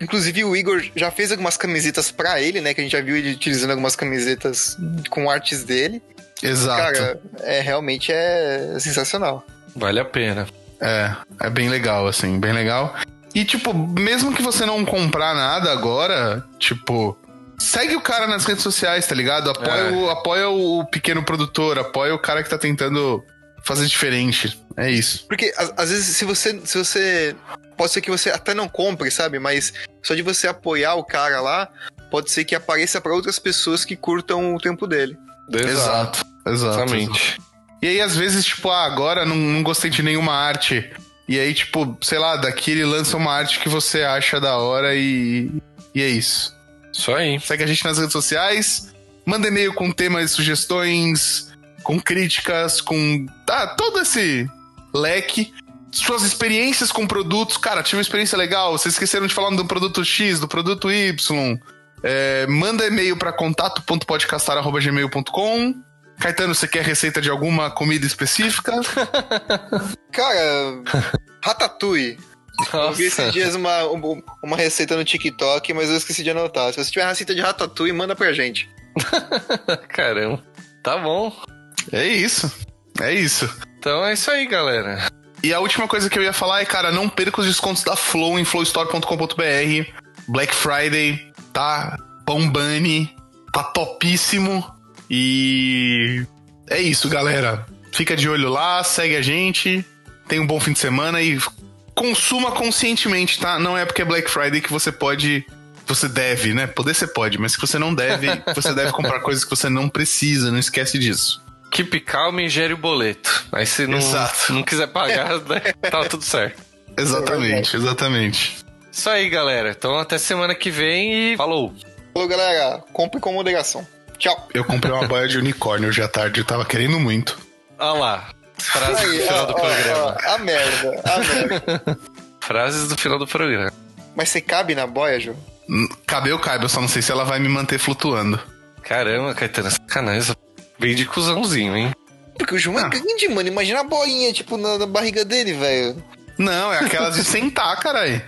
inclusive o Igor já fez algumas camisetas pra ele, né? Que a gente já viu ele utilizando algumas camisetas com artes dele. Exato. Cara, é realmente é sensacional. Vale a pena. É, é bem legal, assim, bem legal. E, tipo, mesmo que você não comprar nada agora, tipo, segue o cara nas redes sociais, tá ligado? Apoia, É. o, apoia o pequeno produtor, apoia o cara que tá tentando fazer diferente. É isso. Porque às, vezes se você se você pode ser que você até não compre, sabe? Mas só de você apoiar o cara lá, pode ser que apareça pra outras pessoas que curtam o tempo dele. Exato. Exato. Exatamente. E aí, às vezes, tipo, ah, agora não, não gostei de nenhuma arte. E aí, tipo, sei lá, daqui ele lança uma arte que você acha da hora e. E é isso. Isso aí. Segue a gente nas redes sociais. Manda e-mail com temas, sugestões, com críticas, com. Ah, todo esse leque. Suas experiências com produtos. Cara, tive uma experiência legal. Vocês esqueceram de falar do produto X, do produto Y. É, manda e-mail para contato.podcastar.gmail.com. Caetano, você quer receita de alguma comida específica? Cara, Ratatouille. Eu vi esses Nossa. dias uma, um- uma receita no TikTok, mas eu esqueci de anotar. Se você tiver receita de Ratatouille, manda pra gente. Caramba. Tá bom. É isso. É isso. Então é isso aí, galera. E a última coisa que eu ia falar é, cara, não perca os descontos da Flow em flowstore.com.br. Black Friday tá bombani, tá topíssimo. E é isso, galera. Fica de olho lá, segue a gente. Tenha um bom fim de semana e consuma conscientemente, tá? Não é porque é Black Friday que você pode. Você deve, né? Poder você pode, mas que você não deve, você deve comprar coisas que você não precisa, não esquece disso. Keep calm e gere o boleto. Aí se não, Exato. não quiser pagar, né, tá tudo certo. Exatamente, exatamente. Isso aí, galera. Então até semana que vem e falou. Falou, galera. Compre com moderação. Tchau. Eu comprei uma boia de unicórnio hoje à tarde, eu tava querendo muito. Olha lá. Frases do Aí, final ó, do ó, programa. ó, a merda, a merda. Frases do final do programa. Mas você cabe na boia, Ju? Hum, Cabe eu caiba, eu só não sei se ela vai me manter flutuando. Caramba, Caetano, sacanagem. Bem de cuzãozinho, hein? Porque o Ju é grande, mano. Imagina a boinha, tipo, na, na barriga dele, velho. Não, é aquelas de sentar, carai.